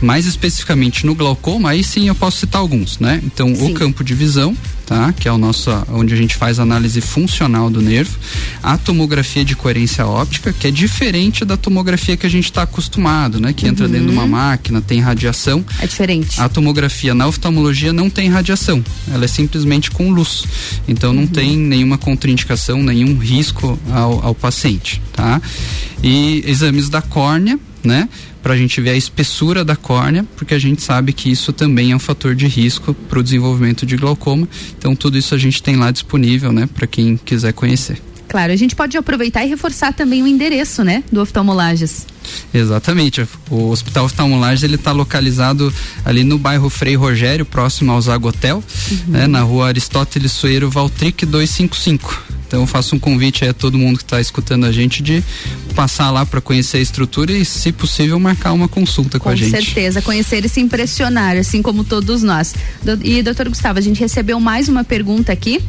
Mais especificamente no glaucoma, aí sim eu posso citar alguns, né? Então, o campo de visão, tá? Que é o nosso, onde a gente faz análise funcional do nervo, a tomografia de coerência óptica, que é diferente da tomografia que a gente está acostumado, né? Que entra dentro de uma máquina, tem radiação. É diferente. A tomografia na oftalmologia não tem radiação, ela é simplesmente com luz. Então não tem nenhuma contraindicação, nenhum risco ao, ao paciente, tá? E exames da córnea, né? Para a gente ver a espessura da córnea, porque a gente sabe que isso também é um fator de risco para o desenvolvimento de glaucoma. Então tudo isso a gente tem lá disponível, né? Para quem quiser conhecer. Claro, a gente pode aproveitar e reforçar também o endereço, né, do Oftalmolages. Exatamente. O Hospital Oftalmolages ele está localizado ali no bairro Frei Rogério, próximo ao Zagotel, né, na rua Aristóteles Soeiro Valtric 255. Então eu faço um convite a todo mundo que está escutando a gente de passar lá para conhecer a estrutura e, se possível, marcar uma consulta com, Com a gente. certeza, conhecer e se impressionar, assim como todos nós. E, doutor Gustavo, a gente recebeu mais uma pergunta aqui,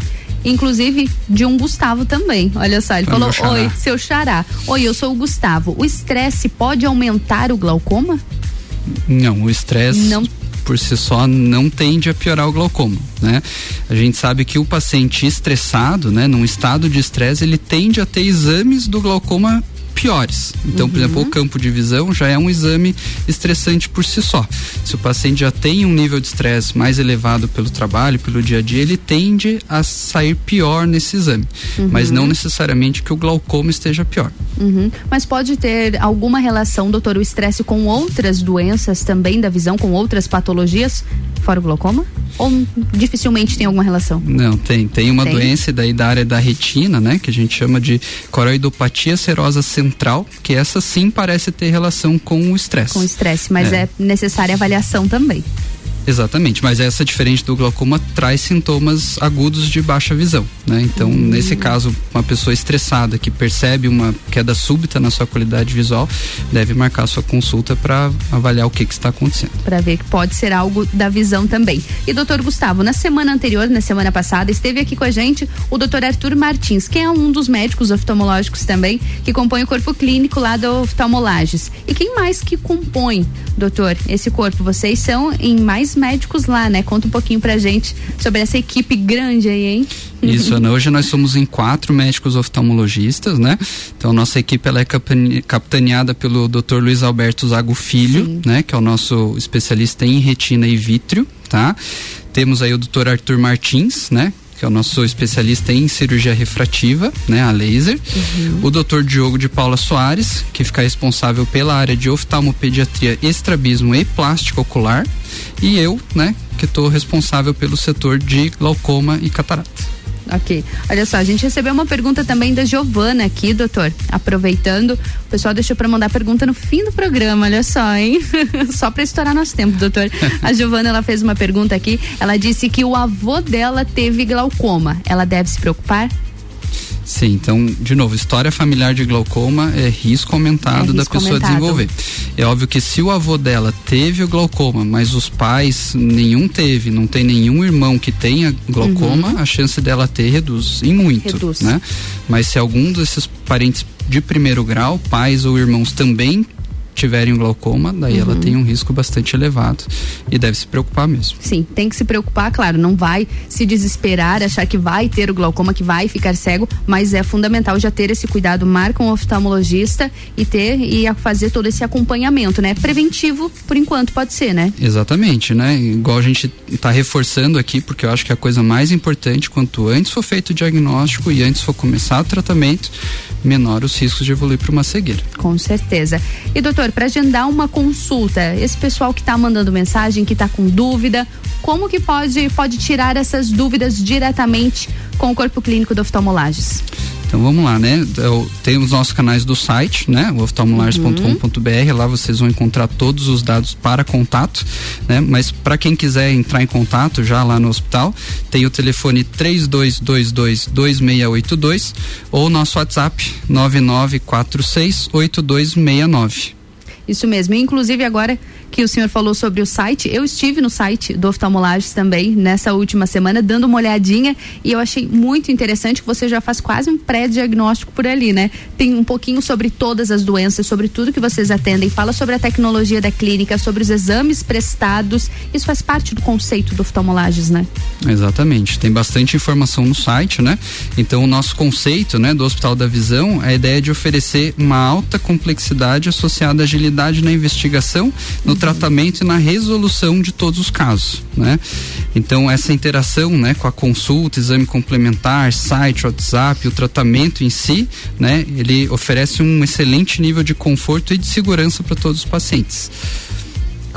inclusive de um Gustavo também. Olha só, ele falou. Oi, seu xará. Oi, eu sou o Gustavo. O estresse pode aumentar o glaucoma? Não, o estresse Não. por si só não tende a piorar o glaucoma, né? A gente sabe que o paciente estressado, né, num estado de estresse, ele tende a ter exames do glaucoma piores. Então, por exemplo, o campo de visão já é um exame estressante por si só. Se o paciente já tem um nível de estresse mais elevado pelo trabalho, pelo dia a dia, ele tende a sair pior nesse exame. Mas não necessariamente que o glaucoma esteja pior. Uhum. Mas pode ter alguma relação, doutor, o estresse com outras doenças também da visão, com outras patologias, fora o glaucoma? Ou dificilmente tem alguma relação? Não, tem. Tem uma Tem? doença daí da área da retina, né? Que a gente chama de coroidopatia serosa central, que essa sim parece ter relação com o estresse. Com estresse, mas É. é necessária avaliação também. Exatamente, mas essa diferente do glaucoma traz sintomas agudos de baixa visão, né? Então, Hum. nesse caso, uma pessoa estressada que percebe uma queda súbita na sua qualidade visual, deve marcar sua consulta para avaliar o que, que está acontecendo. Para ver que pode ser algo da visão também. E doutor Gustavo, na semana anterior, na semana passada, esteve aqui com a gente o doutor Arthur Martins, que é um dos médicos oftalmológicos também, que compõe o corpo clínico lá do Oftalmolages. E quem mais que compõe, doutor, esse corpo? Vocês são em mais médicos lá, né? Conta um pouquinho pra gente sobre essa equipe grande aí, hein? Isso, Ana. Hoje nós somos em quatro médicos oftalmologistas, né? Então, nossa equipe ela é capitaneada pelo Dr. Luiz Alberto Zago Filho, Sim. né? Que é o nosso especialista em retina e vítreo, tá? Temos aí o Dr. Arthur Martins, né? Que é o nosso especialista em cirurgia refrativa, né, a laser. Uhum. O Dr. Diogo de Paula Soares, que fica responsável pela área de oftalmopediatria, estrabismo e plástico ocular. E eu, né, que estou responsável pelo setor de glaucoma e catarata. Ok. Olha só, a gente recebeu uma pergunta também da Giovana aqui, doutor. Aproveitando, o pessoal deixou para mandar pergunta no fim do programa, olha só, hein? só para estourar nosso tempo, doutor. A Giovana, ela fez uma pergunta aqui. Ela disse que o avô dela teve glaucoma. Ela deve se preocupar? Sim, então, de novo, história familiar de glaucoma é risco aumentado é risco da pessoa aumentado. desenvolver. É óbvio que se o avô dela teve o glaucoma, mas os pais nenhum teve, não tem nenhum irmão que tenha glaucoma, uhum. a chance dela ter reduz em muito, reduz. né? Mas se algum desses parentes de primeiro grau, pais ou irmãos também tiverem glaucoma, daí uhum. ela tem um risco bastante elevado e deve se preocupar mesmo. Sim, tem que se preocupar, claro, não vai se desesperar, achar que vai ter o glaucoma, que vai ficar cego, mas é fundamental já ter esse cuidado, marca um oftalmologista e ter e fazer todo esse acompanhamento, né? Preventivo, por enquanto, pode ser, né? Exatamente, né? Igual a gente está reforçando aqui, porque eu acho que a coisa mais importante, quanto antes for feito o diagnóstico e antes for começar o tratamento, menor os riscos de evoluir para uma cegueira. Com certeza. E doutor, para agendar uma consulta, esse pessoal que está mandando mensagem, que está com dúvida, como que pode pode tirar essas dúvidas diretamente com o corpo clínico do oftalmolages? Então vamos lá, né? Tem os nossos canais do site, né? Oftalmolares.com.br, lá vocês vão encontrar todos os dados para contato, né? Mas para quem quiser entrar em contato já lá no hospital, tem o telefone 3222 2682 ou nosso WhatsApp 9946 8269. Isso mesmo. Inclusive agora que o senhor falou sobre o site, eu estive no site do Oftalmolages também nessa última semana, dando uma olhadinha e eu achei muito interessante que você já faz quase um pré-diagnóstico por ali, né? Tem um pouquinho sobre todas as doenças, sobre tudo que vocês atendem, fala sobre a tecnologia da clínica, sobre os exames prestados. Isso faz parte do conceito do Oftalmolages, né? Exatamente. Tem bastante informação no site, né? Então o nosso conceito, né, do Hospital da Visão, é a ideia de oferecer uma alta complexidade associada à agilidade na investigação, no tratamento e na resolução de todos os casos, né? Então essa interação, né, com a consulta, exame complementar, site, WhatsApp, o tratamento em si, né, ele oferece um excelente nível de conforto e de segurança para todos os pacientes.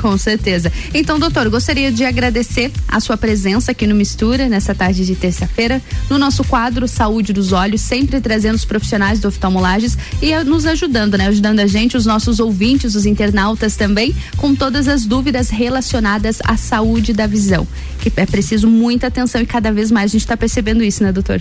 Com certeza. Então, doutor, gostaria de agradecer a sua presença aqui no Mistura, nessa tarde de terça-feira, no nosso quadro Saúde dos Olhos, sempre trazendo os profissionais do oftalmolages e nos ajudando, né? Ajudando a gente, os nossos ouvintes, os internautas também, com todas as dúvidas relacionadas à saúde da visão. Que é preciso muita atenção e cada vez mais a gente está percebendo isso, né, doutor?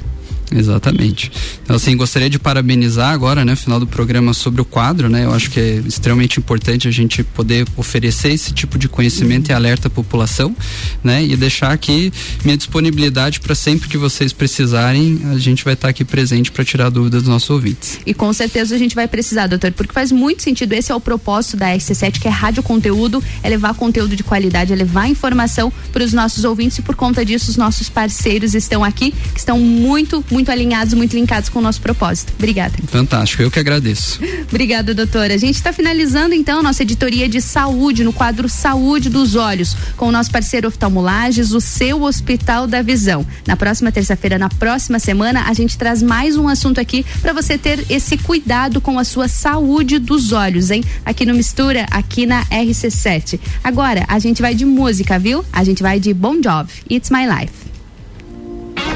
Exatamente. Então, assim, gostaria de parabenizar agora, né, final do programa sobre o quadro, né? Eu acho que é extremamente importante a gente poder oferecer esse tipo de conhecimento e alerta à população, né? E deixar aqui minha disponibilidade para sempre que vocês precisarem, a gente vai estar tá aqui presente para tirar dúvidas dos nossos ouvintes. E com certeza a gente vai precisar, doutor, porque faz muito sentido. Esse é o propósito da RC7, que é rádio conteúdo, é levar conteúdo de qualidade, é levar informação para os nossos ouvintes e por conta disso os nossos parceiros estão aqui, que estão muito, muito muito alinhados, muito linkados com o nosso propósito. Obrigada. Fantástico, eu que agradeço. Obrigada, doutora. A gente está finalizando então nossa editoria de saúde no quadro Saúde dos Olhos, com o nosso parceiro Oftalmolages, o seu Hospital da Visão. Na próxima terça-feira, na próxima semana, a gente traz mais um assunto aqui para você ter esse cuidado com a sua saúde dos olhos, hein? Aqui no Mistura, aqui na RC7. Agora, a gente vai de música, viu? A gente vai de Bon Jovi, It's My Life.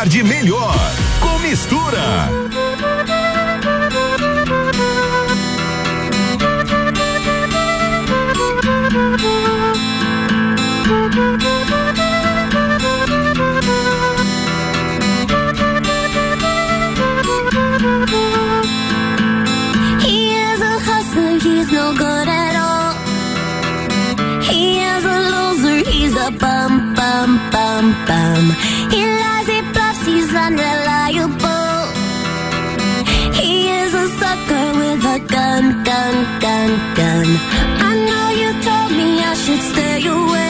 tarde melhor. Com mistura. unreliable. He is a sucker with a gun, gun, gun, gun. I know you told me I should stay away.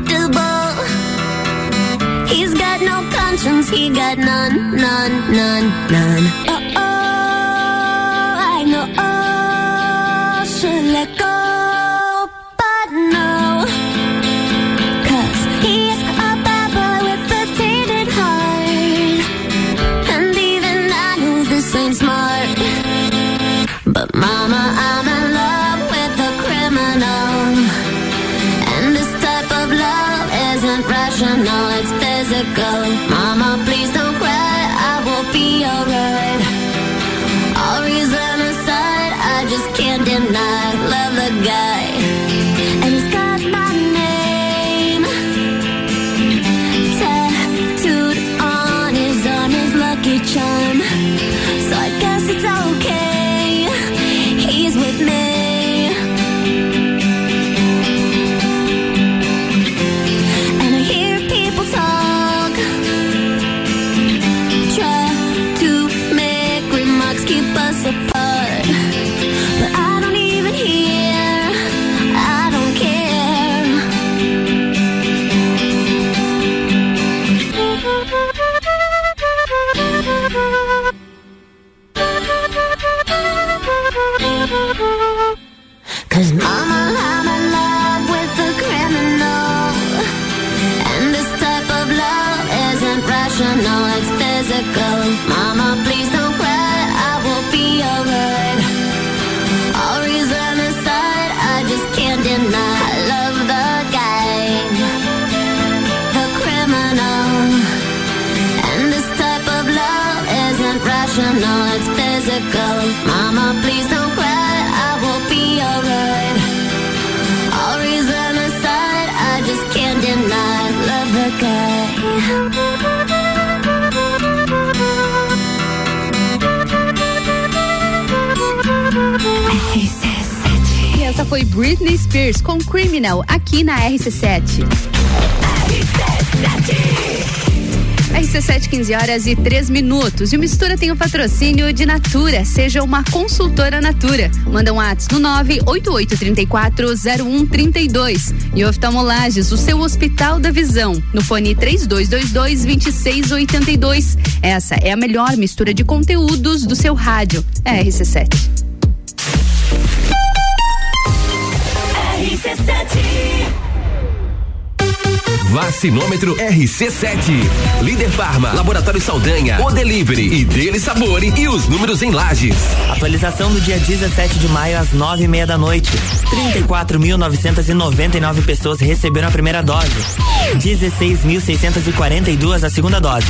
he got none, none, none, none. Oh, I know, oh, should let go, but no. Cause he's a bad boy with a tainted heart. And even I know this ain't smart. But mama, I'm in love with a criminal. And this type of love isn't rational, it's physical. God. Foi Britney Spears com Criminal aqui na RC7. RC7, 15 horas e 3 minutos. E o Mistura tem o patrocínio de Natura. Seja uma consultora Natura. Manda um WhatsApp no 988340132. E oftalmolages, o seu Hospital da Visão. No fone 3222-2682. Essa é a melhor mistura de conteúdos do seu rádio. É RC7. Vacinômetro RC7. Líder Farma, Laboratório Saldanha, O Delivery e Dele Sabore e os números em lajes. Atualização do dia 17 de maio às nove e meia da noite. 34.999 pessoas receberam a primeira dose. 16.642 a segunda dose.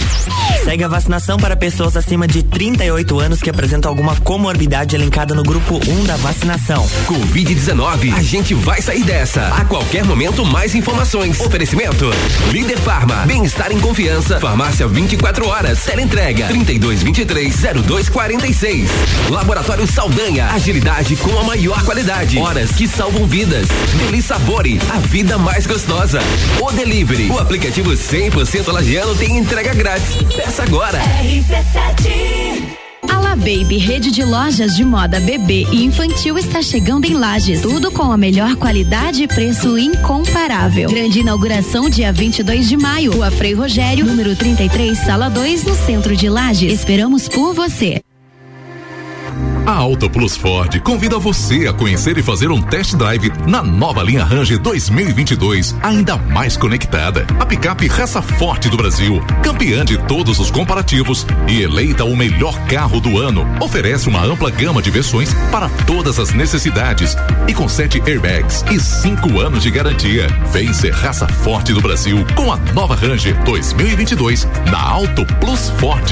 Segue a vacinação para pessoas acima de 38 anos que apresentam alguma comorbidade elencada no grupo 1 da vacinação. Covid-19, a gente vai sair dessa. A qualquer momento, mais informações. Oferecimento: Líder Farma, bem-estar em confiança. Farmácia 24 horas. Teleentrega 3223-0246. Laboratório Saldanha, agilidade com a maior qualidade. Horas que salvam vidas. Deli Sabore, a vida mais gostosa. O Delivery, o aplicativo 100% lagiano tem entrega grátis. Peça agora. Ala Baby, rede de lojas de moda bebê e infantil está chegando em Lages. Tudo com a melhor qualidade e preço incomparável. Grande inauguração dia 22 de maio. Rua Frei Rogério, número 33, sala 2, no centro de Lages. Esperamos por você. A Auto Plus Ford convida você a conhecer e fazer um test drive na nova linha Ranger 2022, ainda mais conectada. A picape raça forte do Brasil, campeã de todos os comparativos e eleita o melhor carro do ano, oferece uma ampla gama de versões para todas as necessidades e com sete airbags e cinco anos de garantia. Vem ser raça forte do Brasil com a nova Ranger 2022 na Auto Plus Ford.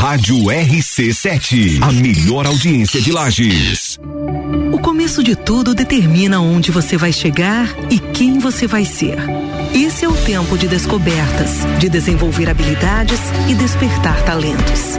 Rádio RC7, a melhor audiência de Lages. O começo de tudo determina onde você vai chegar e quem você vai ser. Esse é o tempo de descobertas, de desenvolver habilidades e despertar talentos.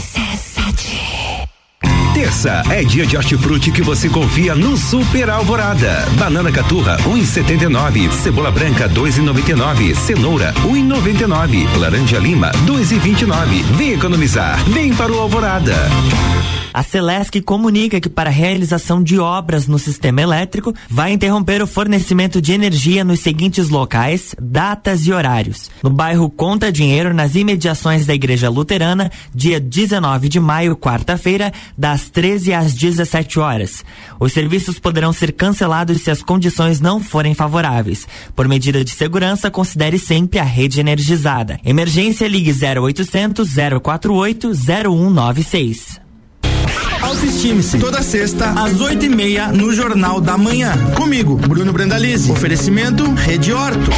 Terça é dia de hortifruti que você confia no Super Alvorada. Banana caturra 1,79, cebola branca 2,99, cenoura 1,99, laranja lima 2,29. Vem economizar, vem para o Alvorada. A Celesc comunica que para a realização de obras no sistema elétrico vai interromper o fornecimento de energia nos seguintes locais, datas e horários. No bairro Conta Dinheiro, nas imediações da Igreja Luterana, dia 19 de maio, quarta-feira, das 13 às 17 horas. Os serviços poderão ser cancelados se as condições não forem favoráveis. Por medida de segurança, considere sempre a rede energizada. Emergência ligue 0800 048 0196. Autoestime-se. Toda sexta, às oito e meia, no Jornal da Manhã. Comigo, Bruno Brandalize. Oferecimento Rede Horto.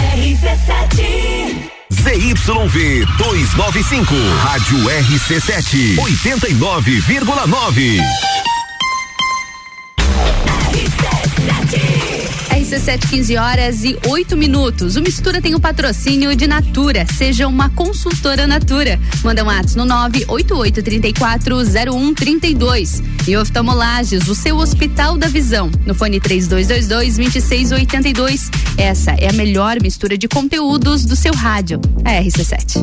ZYV 295, Rádio RC7, 89,9. RC7, 15 horas e 8 minutos. O Mistura tem o patrocínio de Natura. Seja uma consultora Natura. Manda um ato no 988340132. E oftalmolages, o seu Hospital da Visão. No fone 3222-2682. Essa é a melhor mistura de conteúdos do seu rádio. A RC7.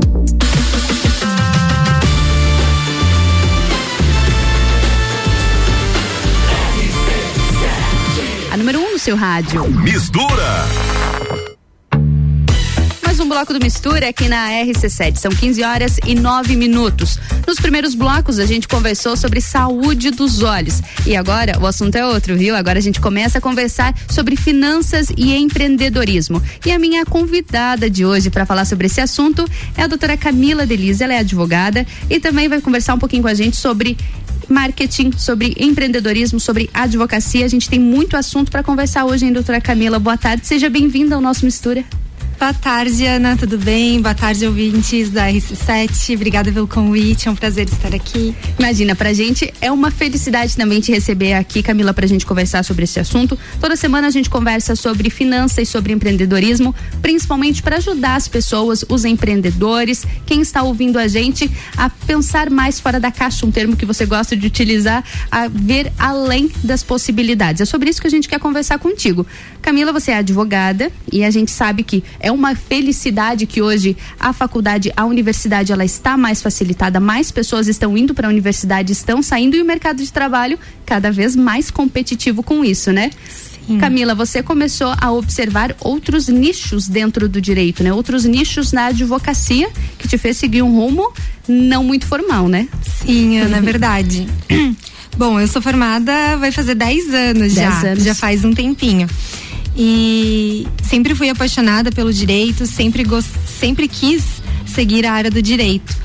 A número 1 um seu rádio. Mistura. Mais um bloco do Mistura aqui na RC7. São 15 horas e 9 minutos. Nos primeiros blocos a gente conversou sobre saúde dos olhos. E agora o assunto é outro, viu? Agora a gente começa a conversar sobre finanças e empreendedorismo. E a minha convidada de hoje para falar sobre esse assunto é a doutora Camila Delize. Ela é advogada e também vai conversar um pouquinho com a gente sobre marketing, sobre empreendedorismo, sobre advocacia. A gente tem muito assunto para conversar hoje, hein, doutora Camila? Boa tarde, seja bem-vinda ao nosso Mistura. Boa tarde, Ana, tudo bem? Boa tarde, ouvintes da RC7. Obrigada pelo convite, é um prazer estar aqui. Imagina, pra gente é uma felicidade também te receber aqui, Camila, pra gente conversar sobre esse assunto. Toda semana a gente conversa sobre finanças e sobre empreendedorismo, principalmente para ajudar as pessoas, os empreendedores, quem está ouvindo a gente a pensar mais fora da caixa, um termo que você gosta de utilizar, a ver além das possibilidades. É sobre isso que a gente quer conversar contigo. Camila, você é advogada e a gente sabe que é uma felicidade que hoje a faculdade, a universidade, ela está mais facilitada, mais pessoas estão indo para a universidade, estão saindo e o mercado de trabalho cada vez mais competitivo com isso, né? Sim. Camila, você começou a observar outros nichos dentro do direito, né? Outros nichos na advocacia que te fez seguir um rumo não muito formal, né? Sim, Ana, é verdade. Bom, eu sou formada, vai fazer 10 anos já. anos. Já faz um tempinho. E sempre fui apaixonada pelo direito, sempre, gost... sempre quis seguir a área do direito.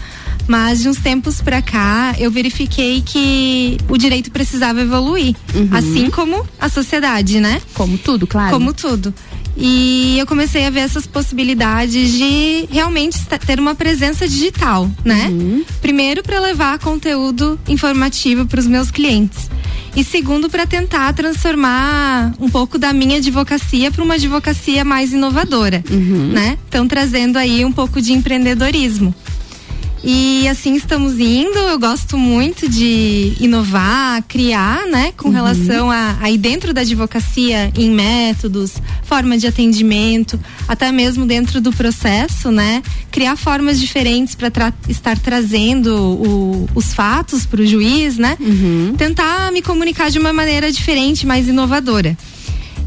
Mas de uns tempos pra cá, eu verifiquei que o direito precisava evoluir. Uhum. Assim como a sociedade, né? Como tudo, claro. Como tudo. E eu comecei a ver essas possibilidades de realmente ter uma presença digital, né? Uhum. Primeiro para levar conteúdo informativo para os meus clientes e segundo para tentar transformar um pouco da minha advocacia para uma advocacia mais inovadora, uhum. né? Então trazendo aí um pouco de empreendedorismo. E assim estamos indo. Eu gosto muito de inovar, criar, né? Com Uhum. relação a aí dentro da advocacia, em métodos, forma de atendimento, até mesmo dentro do processo, né? Criar formas diferentes para tra estar trazendo o- os fatos para o juiz, né? Tentar me comunicar de uma maneira diferente, mais inovadora.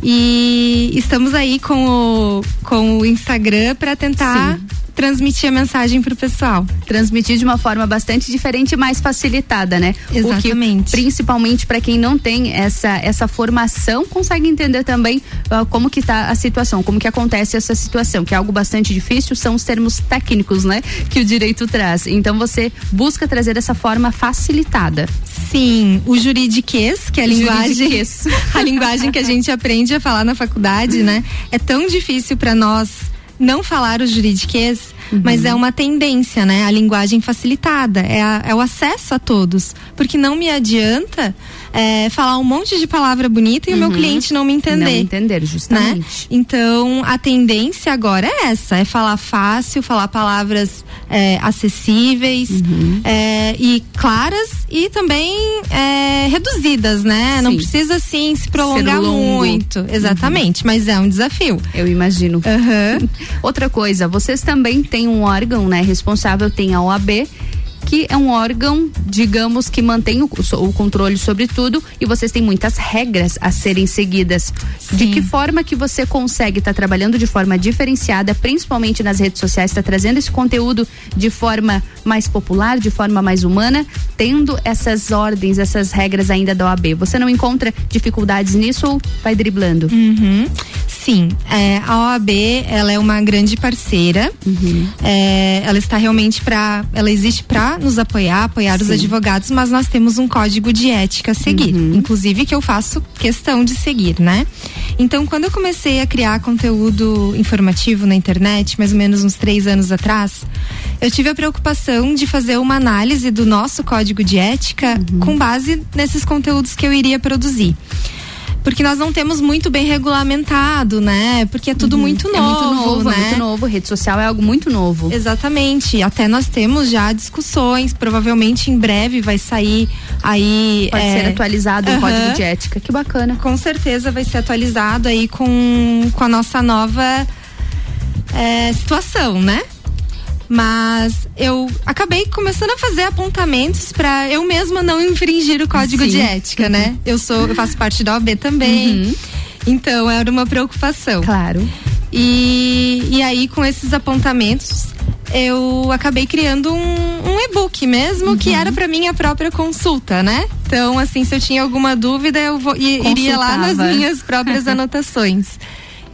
E estamos aí com o, com o Instagram para tentar transmitir a mensagem pro pessoal. Transmitir de uma forma bastante diferente e mais facilitada, né? Exatamente. O que, principalmente para quem não tem essa, essa formação, consegue entender também uh, como que tá a situação, como que acontece essa situação, que é algo bastante difícil, são os termos técnicos, né? Que o direito traz. Então você busca trazer essa forma facilitada. Sim, o juridiquês, que é a linguagem, a linguagem que a gente aprende a falar na faculdade, né? É tão difícil para nós não falar o juridiquês, mas é uma tendência, né? A linguagem facilitada, é, a- é o acesso a todos. Porque não me adianta é, falar um monte de palavra bonita e o meu Uhum. cliente não me entender. Não entender, justamente. Né? Então, a tendência agora é essa: é falar fácil, falar palavras é, acessíveis Uhum. é, e claras e também é, reduzidas, né? Não Sim. precisa, assim, se prolongar muito. Exatamente, mas é um desafio. Eu imagino. Outra coisa, vocês também têm um órgão, né, responsável, tem a OAB, que é um órgão, digamos, que mantém o, o controle sobre tudo e vocês têm muitas regras a serem seguidas. De que forma que você consegue estar trabalhando de forma diferenciada, principalmente nas redes sociais, está trazendo esse conteúdo de forma mais popular, de forma mais humana, tendo essas ordens, essas regras ainda da OAB? Você não encontra dificuldades nisso ou vai driblando? Uhum. Sim, é, a OAB ela é uma grande parceira. É, ela está realmente para, ela existe para nos apoiar, apoiar os Sim. advogados, mas nós temos um código de ética a seguir, inclusive que eu faço questão de seguir, né? Então, quando eu comecei a criar conteúdo informativo na internet, mais ou menos uns três anos atrás, eu tive a preocupação de fazer uma análise do nosso código de ética com base nesses conteúdos que eu iria produzir porque nós não temos muito bem regulamentado, né? Porque é tudo muito novo, é muito novo, né? é muito novo. Rede social é algo muito novo. Exatamente. Até nós temos já discussões. Provavelmente em breve vai sair aí. Pode é, ser atualizado o aham. código de ética. Que bacana. Com certeza vai ser atualizado aí com, com a nossa nova é, situação, né? Mas eu acabei começando a fazer apontamentos para eu mesma não infringir o código Sim. de ética, né? Eu sou, eu faço parte da OAB também. Então era uma preocupação. Claro. E, e aí, com esses apontamentos, eu acabei criando um, um e-book mesmo, que era para minha própria consulta, né? Então, assim, se eu tinha alguma dúvida, eu vou, iria lá nas minhas próprias anotações.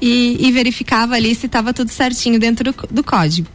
E, e verificava ali se estava tudo certinho dentro do, do código.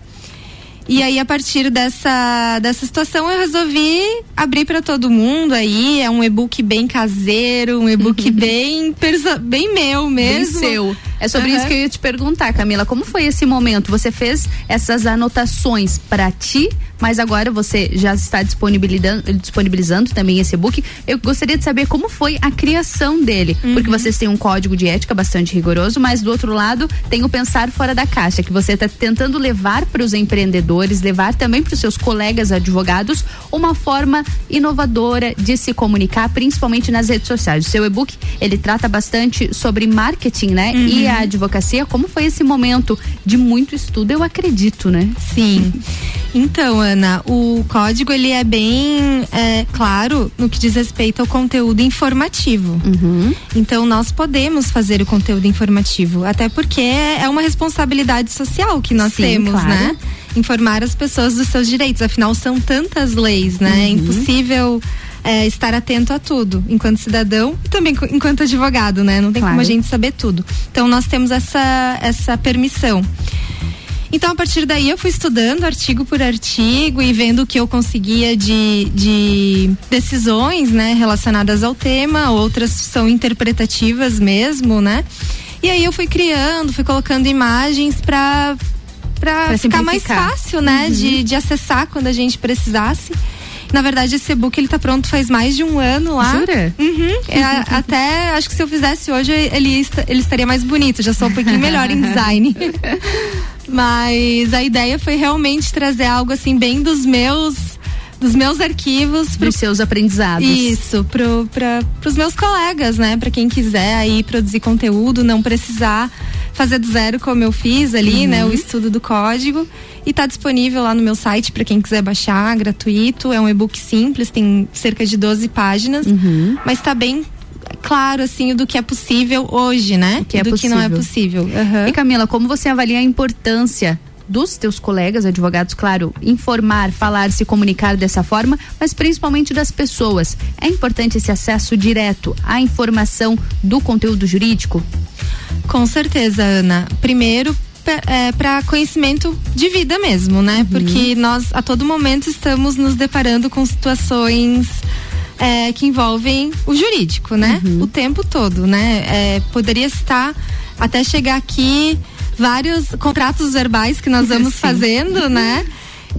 E aí, a partir dessa, dessa situação, eu resolvi abrir para todo mundo aí. É um e-book bem caseiro, um e-book bem, perso- bem meu mesmo. Bem seu. É sobre Aham. isso que eu ia te perguntar, Camila. Como foi esse momento? Você fez essas anotações para ti, mas agora você já está disponibilizando, disponibilizando também esse e-book. Eu gostaria de saber como foi a criação dele. Porque vocês têm um código de ética bastante rigoroso, mas do outro lado tem o pensar fora da caixa, que você está tentando levar para os empreendedores, levar também para os seus colegas advogados uma forma inovadora de se comunicar, principalmente nas redes sociais. O seu e-book, ele trata bastante sobre marketing, né? E a advocacia. Como foi esse momento de muito estudo, eu acredito, né? Sim. Então, Ana, o código ele é bem é, claro no que diz respeito ao conteúdo informativo. Uhum. Então, nós podemos fazer o conteúdo informativo, até porque é uma responsabilidade social que nós Sim, temos, claro. né? Informar as pessoas dos seus direitos. Afinal, são tantas leis, né? É Uhum. impossível é, estar atento a tudo, enquanto cidadão e também enquanto advogado, né? Não tem Claro. como a gente saber tudo. Então, nós temos essa, essa permissão. Então, a partir daí, eu fui estudando artigo por artigo e vendo o que eu conseguia de, de decisões, né, relacionadas ao tema, outras são interpretativas mesmo, né? E aí eu fui criando, fui colocando imagens para para ficar mais fácil, né, Uhum. de, de acessar quando a gente precisasse. Na verdade, esse e-book ele tá pronto faz mais de um ano lá. Jura? Uhum. É, até acho que se eu fizesse hoje, ele, ele estaria mais bonito. Já sou um pouquinho melhor em design. Mas a ideia foi realmente trazer algo assim bem dos meus dos meus arquivos Para os seus aprendizados. isso pro, pra, pros meus colegas né para quem quiser aí produzir conteúdo não precisar fazer do zero como eu fiz ali né Uhum. o estudo do código e tá disponível lá no meu site para quem quiser baixar gratuito é um e-book simples tem cerca de 12 páginas Uhum. mas tá bem claro assim do que é possível hoje né que é do que não é possível. possível Aham. E Camila, como você avalia a importância dos teus colegas advogados, claro, informar, falar, se comunicar dessa forma, mas principalmente das pessoas. É importante esse acesso direto à informação do conteúdo jurídico? Com certeza, Ana. Primeiro, para conhecimento de vida mesmo, né? Porque nós a todo momento estamos nos deparando com situações é, que envolvem o jurídico, né? O tempo todo, né? É, poderia estar até chegar aqui vários contratos verbais que nós vamos Sim. fazendo, né?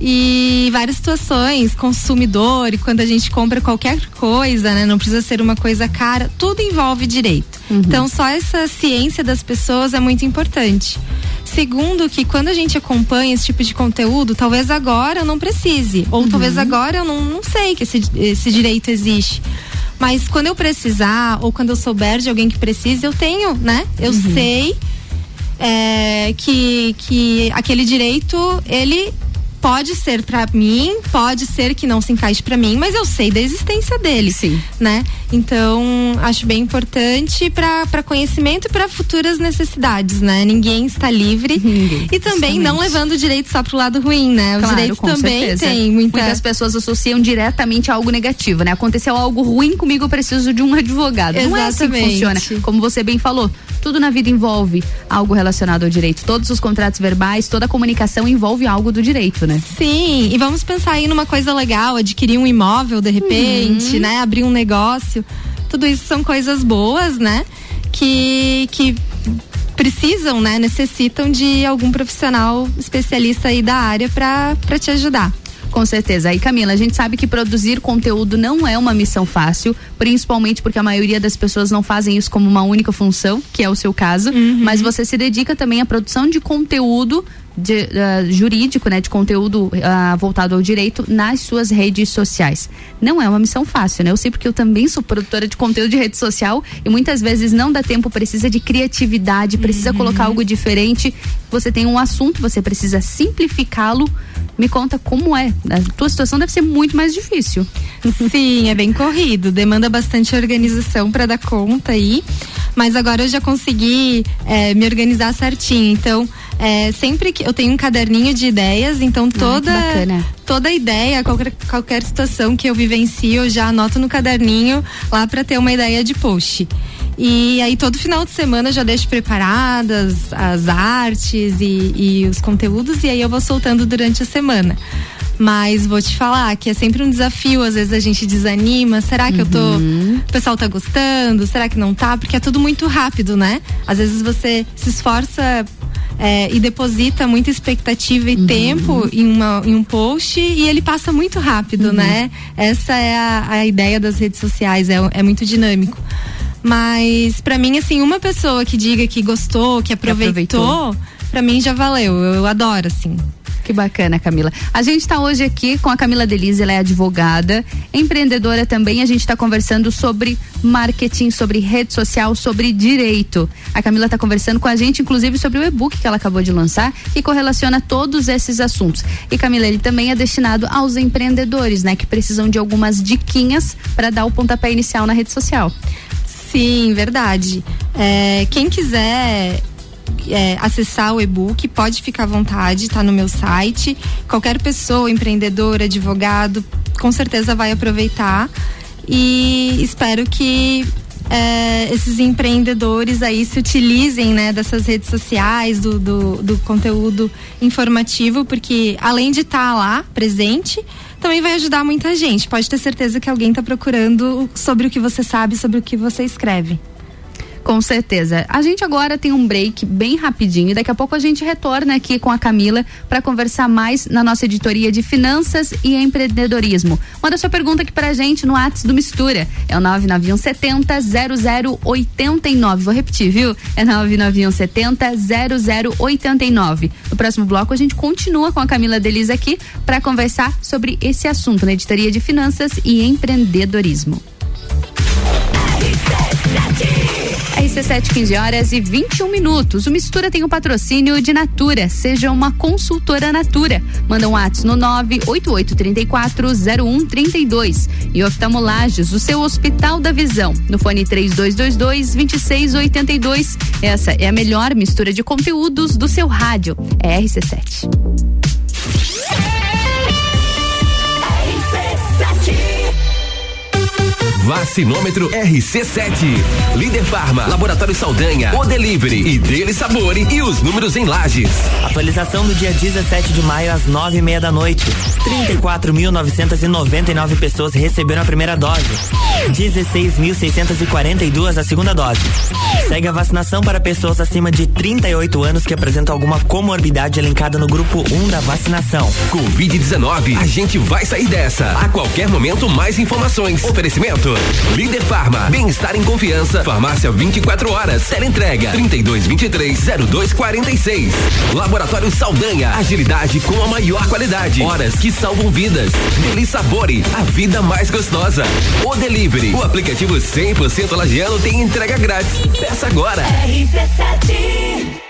E várias situações, consumidor, e quando a gente compra qualquer coisa, né? Não precisa ser uma coisa cara, tudo envolve direito. Então, só essa ciência das pessoas é muito importante. Segundo, que quando a gente acompanha esse tipo de conteúdo, talvez agora eu não precise. Ou talvez agora eu não, não sei que esse, esse direito existe. Mas quando eu precisar, ou quando eu souber de alguém que precisa, eu tenho, né? Eu sei é, que, que aquele direito, ele pode ser para mim, pode ser que não se encaixe para mim, mas eu sei da existência dele, Sim. né? Então, acho bem importante para conhecimento e para futuras necessidades, né? Ninguém está livre e também não justamente. levando o direito só pro lado ruim, né? O Claro, direito também certeza. tem muita Muitas pessoas associam diretamente a algo negativo, né? Aconteceu algo ruim comigo, eu preciso de um advogado. Não é assim que Exatamente. funciona. Como você bem falou, tudo na vida envolve algo relacionado ao direito. Todos os contratos verbais, toda a comunicação envolve algo do direito, né? Sim, e vamos pensar aí numa coisa legal, adquirir um imóvel de repente, Uhum. né? Abrir um negócio. Tudo isso são coisas boas, né? Que, que precisam, né? Necessitam de algum profissional especialista aí da área para te ajudar. Com certeza. Aí, Camila, a gente sabe que produzir conteúdo não é uma missão fácil, principalmente porque a maioria das pessoas não fazem isso como uma única função, que é o seu caso. Mas você se dedica também à produção de conteúdo de, ah, jurídico, né, de conteúdo ah, voltado ao direito nas suas redes sociais. Não é uma missão fácil, né? Eu sei porque eu também sou produtora de conteúdo de rede social e muitas vezes não dá tempo, precisa de criatividade, precisa colocar algo diferente. Você tem um assunto, você precisa simplificá-lo. Me conta como é. A tua situação deve ser muito mais difícil. Sim, é bem corrido, demanda bastante organização para dar conta aí. Mas agora eu já consegui é, me organizar certinho. Então, é, sempre que eu tenho um caderninho de ideias, então toda bacana. toda ideia, qualquer, qualquer situação que eu vivencio, eu já anoto no caderninho lá para ter uma ideia de post. E aí todo final de semana eu já deixo preparadas as artes e, e os conteúdos e aí eu vou soltando durante a semana. Mas vou te falar que é sempre um desafio, às vezes a gente desanima, será que eu tô, o pessoal tá gostando, será que não tá? Porque é tudo muito rápido, né? Às vezes você se esforça é, e deposita muita expectativa e tempo em, uma, em um post e ele passa muito rápido, né? Essa é a, a ideia das redes sociais, é, é muito dinâmico. Mas pra mim, assim, uma pessoa que diga que gostou, que aproveitou, pra mim já valeu. Eu, adoro, assim. Que bacana, Camila. A gente está hoje aqui com a Camila Delize, ela é advogada, empreendedora também. A gente está conversando sobre marketing, sobre rede social, sobre direito. A Camila está conversando com a gente, inclusive, sobre o e-book que ela acabou de lançar, que correlaciona todos esses assuntos. E Camila, ele também é destinado aos empreendedores, né, que precisam de algumas diquinhas para dar o pontapé inicial na rede social. Sim, verdade. É, quem quiser é, acessar o e-book, pode ficar à vontade, está no meu site. Qualquer pessoa, empreendedor, advogado, com certeza vai aproveitar. E espero que é, esses empreendedores aí se utilizem né, dessas redes sociais, do, do, do conteúdo informativo, porque além de estar lá presente, também vai ajudar muita gente. Pode ter certeza que alguém está procurando sobre o que você sabe, sobre o que você escreve. Com certeza. A gente agora tem um break bem rapidinho e daqui a pouco a gente retorna aqui com a Camila para conversar mais na nossa editoria de finanças e empreendedorismo. Manda sua pergunta aqui pra gente no Whats do Mistura. É o 99170 0089. Vou repetir, viu? É 99170 0089. No próximo bloco a gente continua com a Camila Delis aqui para conversar sobre esse assunto na editoria de finanças e empreendedorismo. RC7, 15 horas e 21 minutos. O Mistura tem o patrocínio de Natura. Seja uma consultora Natura. Manda um WhatsApp no 988340132. E oftalmolages, o seu Hospital da Visão. No fone 3222-2682. Essa é a melhor mistura de conteúdos do seu rádio. É RC7. Vacinômetro RC7. Líder Farma, Laboratório Saldanha, O Delivery e Dele Sabore e os números em lajes. Atualização do dia 17 de maio às nove e meia da noite. 34.999 pessoas receberam a primeira dose. 16.642 a segunda dose. Segue a vacinação para pessoas acima de 38 anos que apresentam alguma comorbidade elencada no grupo 1 da vacinação. Covid-19, a gente vai sair dessa. A qualquer momento, mais informações. Oferecimento. Líder Farma, bem-estar em confiança. Farmácia 24 horas. Teleentrega 3223-0246. Laboratório Saldanha, agilidade com a maior qualidade. Horas que salvam vidas. Deli Sabore, a vida mais gostosa. O Delivery, o aplicativo 100% lagiano tem entrega grátis. Peça agora. RC7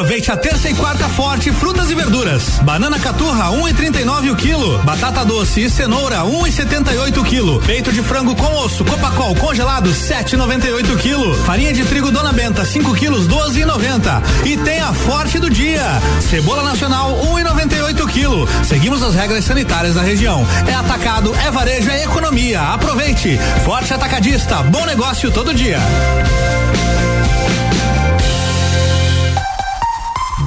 Aproveite a terça e quarta forte frutas e verduras. Banana caturra 1,39 um o quilo. Batata doce e cenoura 1,78 um o quilo. Peito de frango com osso Copacol congelado 7,98 o quilo. Farinha de trigo Dona Benta 5 quilos 12,90. E tem a forte do dia. Cebola nacional 1,98 um o quilo. Seguimos as regras sanitárias da região. É atacado, é varejo, é economia. Aproveite. Forte atacadista. Bom negócio todo dia.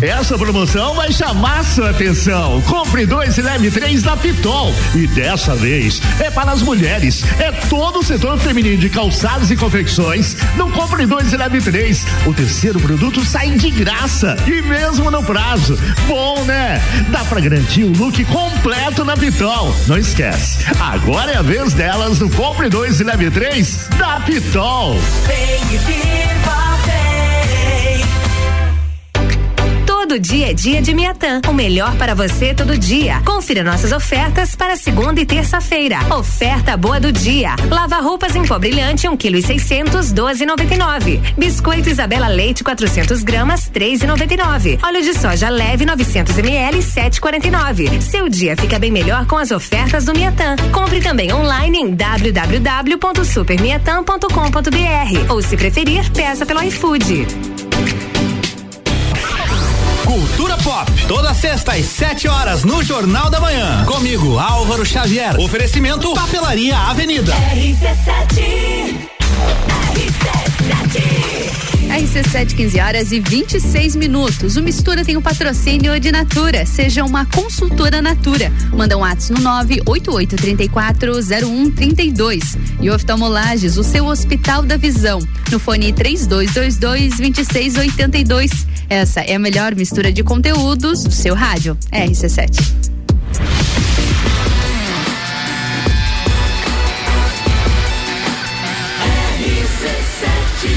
Essa promoção vai chamar sua atenção. Compre dois e leve três na Pitol. E dessa vez é para as mulheres. É todo o setor feminino de calçados e confecções. Não compre dois e leve três. O terceiro produto sai de graça e mesmo no prazo. Bom, né? Dá para garantir o look completo na Pitol. Não esquece. Agora é a vez delas no Compre dois e leve três da Pitol. Vem e viva, Todo dia é dia de Miatã. O melhor para você todo dia. Confira nossas ofertas para segunda e terça-feira. Oferta boa do dia. Lava roupas em pó brilhante, 1 kg e 600, 12,99. Biscoito Isabela Leite, 400 gramas, 3,99. Óleo de soja leve, 900 ml, 7,49. Seu dia fica bem melhor com as ofertas do Miatã. Compre também online em www.supermiatã.com.br ou se preferir, peça pelo iFood. Cultura Pop, toda sexta às 7 horas no Jornal da Manhã. Comigo, Álvaro Xavier. Oferecimento Papelaria Avenida. RC7, 15 horas e 26 minutos. O Mistura tem o patrocínio de Natura. Seja uma consultora Natura. Manda um WhatsApp no 988340132. E oftalmolages, o seu Hospital da Visão. No fone 3222-2682. Essa é a melhor mistura de conteúdos do seu rádio. RC7.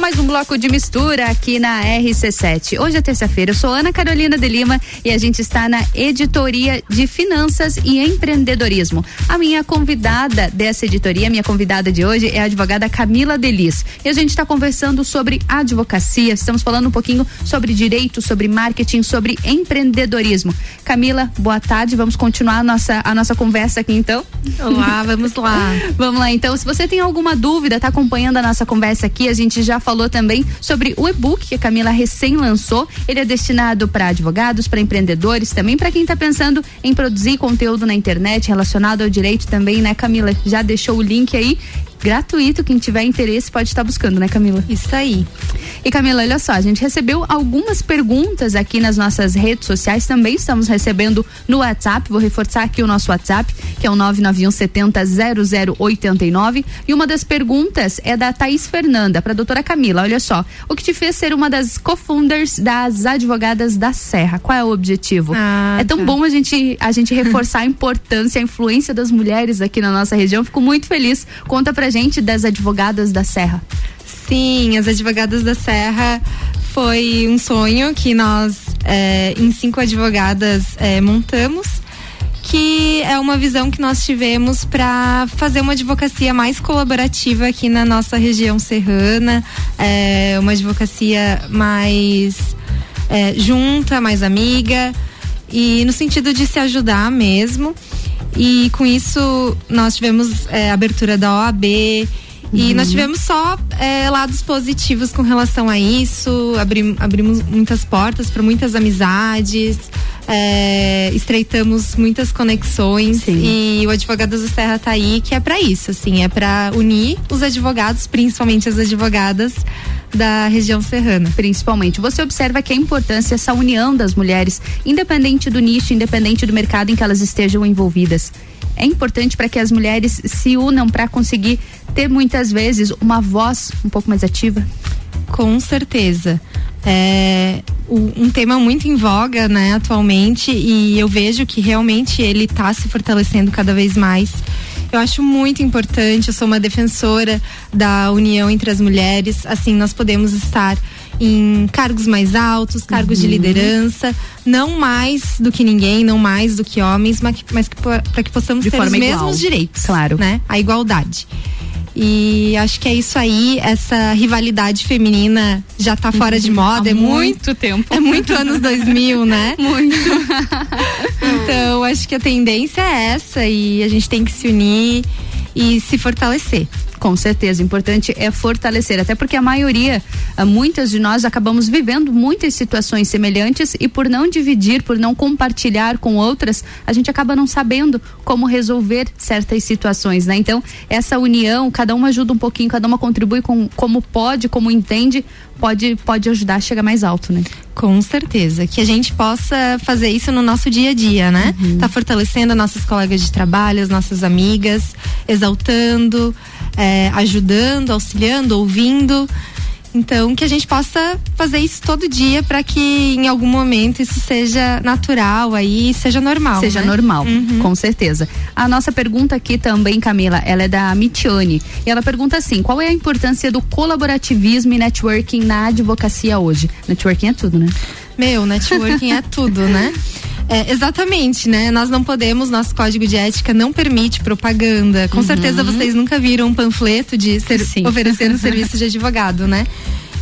Mais um bloco de mistura aqui na RC7. Hoje é terça-feira, eu sou Ana Carolina de Lima e a gente está na editoria de Finanças e Empreendedorismo. A minha convidada dessa editoria, minha convidada de hoje é a advogada Camila Delis. E a gente está conversando sobre advocacia, estamos falando um pouquinho sobre direito, sobre marketing, sobre empreendedorismo. Camila, boa tarde, vamos continuar a nossa, a nossa conversa aqui então? Olá, vamos lá. vamos lá então, se você tem alguma dúvida, está acompanhando a nossa conversa aqui, a gente já falou também sobre o e-book que a Camila recém lançou. Ele é destinado para advogados, para empreendedores, também para quem está pensando em produzir conteúdo na internet relacionado ao direito também, né, Camila? Já deixou o link aí gratuito. Quem tiver interesse pode estar buscando, né, Camila? Isso aí. E Camila, olha só, a gente recebeu algumas perguntas aqui nas nossas redes sociais, também estamos recebendo no WhatsApp. Vou reforçar aqui o nosso WhatsApp, que é o 991 70 0089. E uma das perguntas é da Thaís Fernanda, para a doutora Camila. Olha só, o que te fez ser uma das co-founders das advogadas da Serra? Qual é o objetivo? Ah, é tão tá. bom a gente, a gente reforçar a importância, a influência das mulheres aqui na nossa região. Fico muito feliz. Conta pra gente das advogadas da Serra. Sim, as advogadas da Serra foi um sonho que nós, é, em cinco advogadas, é, montamos. Que é uma visão que nós tivemos para fazer uma advocacia mais colaborativa aqui na nossa região serrana, é, uma advocacia mais é, junta, mais amiga, e no sentido de se ajudar mesmo. E com isso nós tivemos é, abertura da OAB e nós tivemos só é, lados positivos com relação a isso. Abrim, abrimos muitas portas para muitas amizades, é, estreitamos muitas conexões e o Advogados da Serra tá aí que é para isso, assim, é para unir os advogados, principalmente as advogadas da região serrana. Principalmente. Você observa que a importância essa união das mulheres, independente do nicho, independente do mercado em que elas estejam envolvidas. É importante para que as mulheres se unam para conseguir ter muitas vezes uma voz um pouco mais ativa. Com certeza. É um tema muito em voga, né, atualmente, e eu vejo que realmente ele está se fortalecendo cada vez mais. Eu acho muito importante, eu sou uma defensora da união entre as mulheres, assim nós podemos estar em cargos mais altos, cargos de Uhum. liderança, não mais do que ninguém, não mais do que homens, mas, que- mas para que possamos De ter os mesmos igual. direitos, Claro. né? A igualdade. E acho que é isso aí, essa rivalidade feminina já tá fora de moda, Há é muito muito tempo. é muito anos 2000, né? Muito. Então, acho que a tendência é essa e a gente tem que se unir e se fortalecer. Com certeza, o importante é fortalecer, até porque a maioria, ah, muitas de nós acabamos vivendo muitas situações semelhantes e por não dividir, por não compartilhar com outras, a gente acaba não sabendo como resolver certas situações, né? Então, essa união, cada uma ajuda um pouquinho, cada uma contribui com como pode, como entende, pode pode ajudar a chegar mais alto, né? Com certeza. Que a gente possa fazer isso no nosso dia a dia, né? Tá fortalecendo as nossas colegas de trabalho, as nossas amigas, exaltando, eh, ajudando, auxiliando, ouvindo. Então, que a gente possa fazer isso todo dia para que em algum momento isso seja natural aí, seja normal. Seja né? normal, com certeza. A nossa pergunta aqui também, Camila, ela é da Mitiane. E ela pergunta assim: qual é a importância do colaborativismo e networking na advocacia hoje? Networking é tudo, né? Meu, networking é tudo, né? É, exatamente, né? Nós não podemos, nosso código de ética não permite propaganda. Com Uhum. certeza vocês nunca viram um panfleto de ser, oferecendo serviço de advogado, né?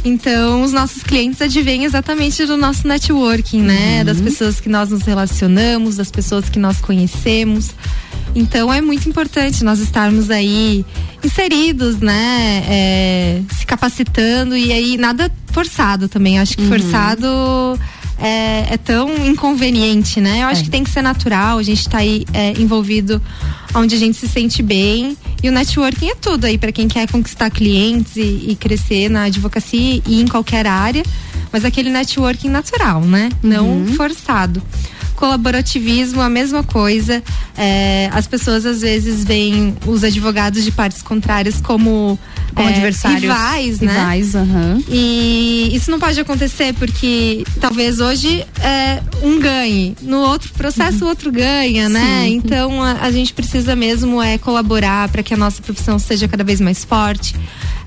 Então, os nossos clientes advêm exatamente do nosso networking, né? Uhum. Das pessoas que nós nos relacionamos, das pessoas que nós conhecemos. Então, é muito importante nós estarmos aí inseridos, né? É, se capacitando e aí nada forçado também. Acho que Uhum. forçado é, é tão inconveniente, né? Eu acho É. que tem que ser natural, a gente tá aí é, envolvido onde a gente se sente bem. E o networking é tudo aí para quem quer conquistar clientes e, e crescer na advocacia e em qualquer área. Mas aquele networking natural, né? Não forçado. Colaborativismo, a mesma coisa. É, as pessoas às vezes veem os advogados de partes contrárias como, Como é, adversários. rivais, né? Rivais, aham. E isso não pode acontecer porque talvez hoje é, um ganhe, no outro processo o outro ganha, né? Sim. Então a, a gente precisa mesmo é colaborar para que a nossa profissão seja cada vez mais forte.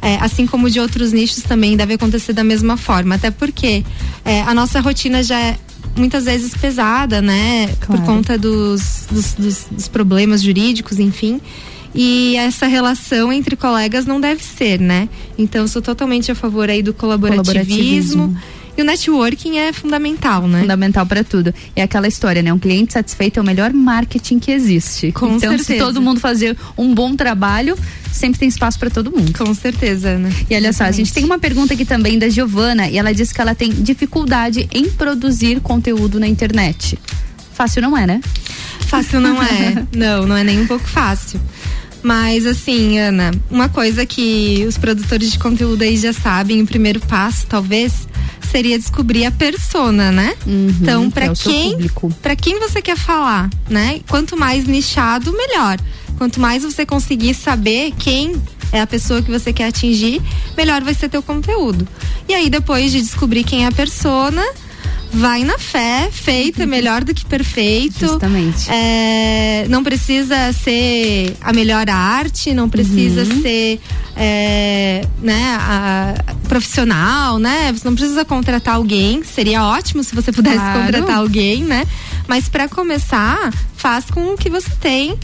É, assim como de outros nichos também deve acontecer da mesma forma, até porque é, a nossa rotina já é muitas vezes pesada, né? Claro. Por conta dos, dos, dos- dos problemas jurídicos, enfim. E essa relação entre colegas não deve ser, né? Então, eu sou totalmente a favor aí do colaborativismo. Colaborativismo. E o networking é fundamental, né? Fundamental para tudo. É aquela história, né? Um cliente satisfeito é o melhor marketing que existe. Com então, se certeza. todo mundo fazer um bom trabalho, sempre tem espaço para todo mundo. Com certeza, né? E olha só, a gente Exatamente. tem uma pergunta aqui também da Giovana e ela disse que ela tem dificuldade em produzir conteúdo na internet. Fácil não é, né? Fácil não é. não, não é nem um pouco fácil. Mas assim, Ana, uma coisa que os produtores de conteúdo aí já sabem, o primeiro passo, talvez, seria descobrir a persona, né? então, é para seu quem, para quem você quer falar, né? Quanto mais nichado, melhor. Quanto mais você conseguir saber quem é a pessoa que você quer atingir, melhor vai ser teu conteúdo. E aí depois de descobrir quem é a persona, vai na fé, feita é melhor do que perfeito. Justamente. É, não precisa ser a melhor arte, não precisa Uhum. ser é, né, a- profissional, né? Você não precisa contratar alguém. Seria ótimo se você pudesse Claro. contratar alguém, né? Mas para começar, faz com o que você tem.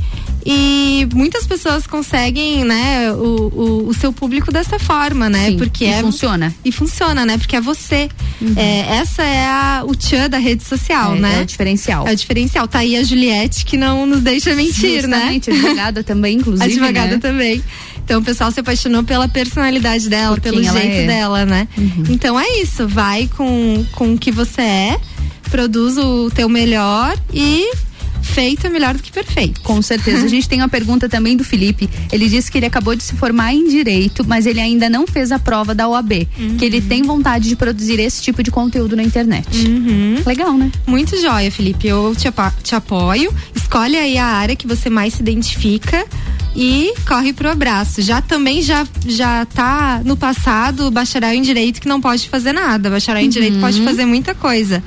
E muitas pessoas conseguem, né, o, o, o seu público dessa forma, né? Sim, Porque e é funciona. E funciona, né? Porque é você. É, essa é a, o tchan da rede social, É, né? é o diferencial. É o diferencial. Tá aí a Juliette que não nos deixa mentir, né? Justamente, advogada também, inclusive, Advogada né? também. Então o pessoal se apaixonou pela personalidade dela, Por pelo jeito é. dela, né? Então é isso, vai com, com o que você é, produz o teu melhor e feito é melhor do que perfeito. Com certeza. A gente tem uma pergunta também do Felipe. Ele disse que ele acabou de se formar em direito, mas ele ainda não fez a prova da OAB. Que ele tem vontade de produzir esse tipo de conteúdo na internet. Legal, né? Muito joia, Felipe. Eu te, te apoio. Escolhe aí a área que você mais se identifica e corre pro abraço. Já também já já tá no passado o bacharel em direito que não pode fazer nada. Bacharel em direito pode fazer muita coisa.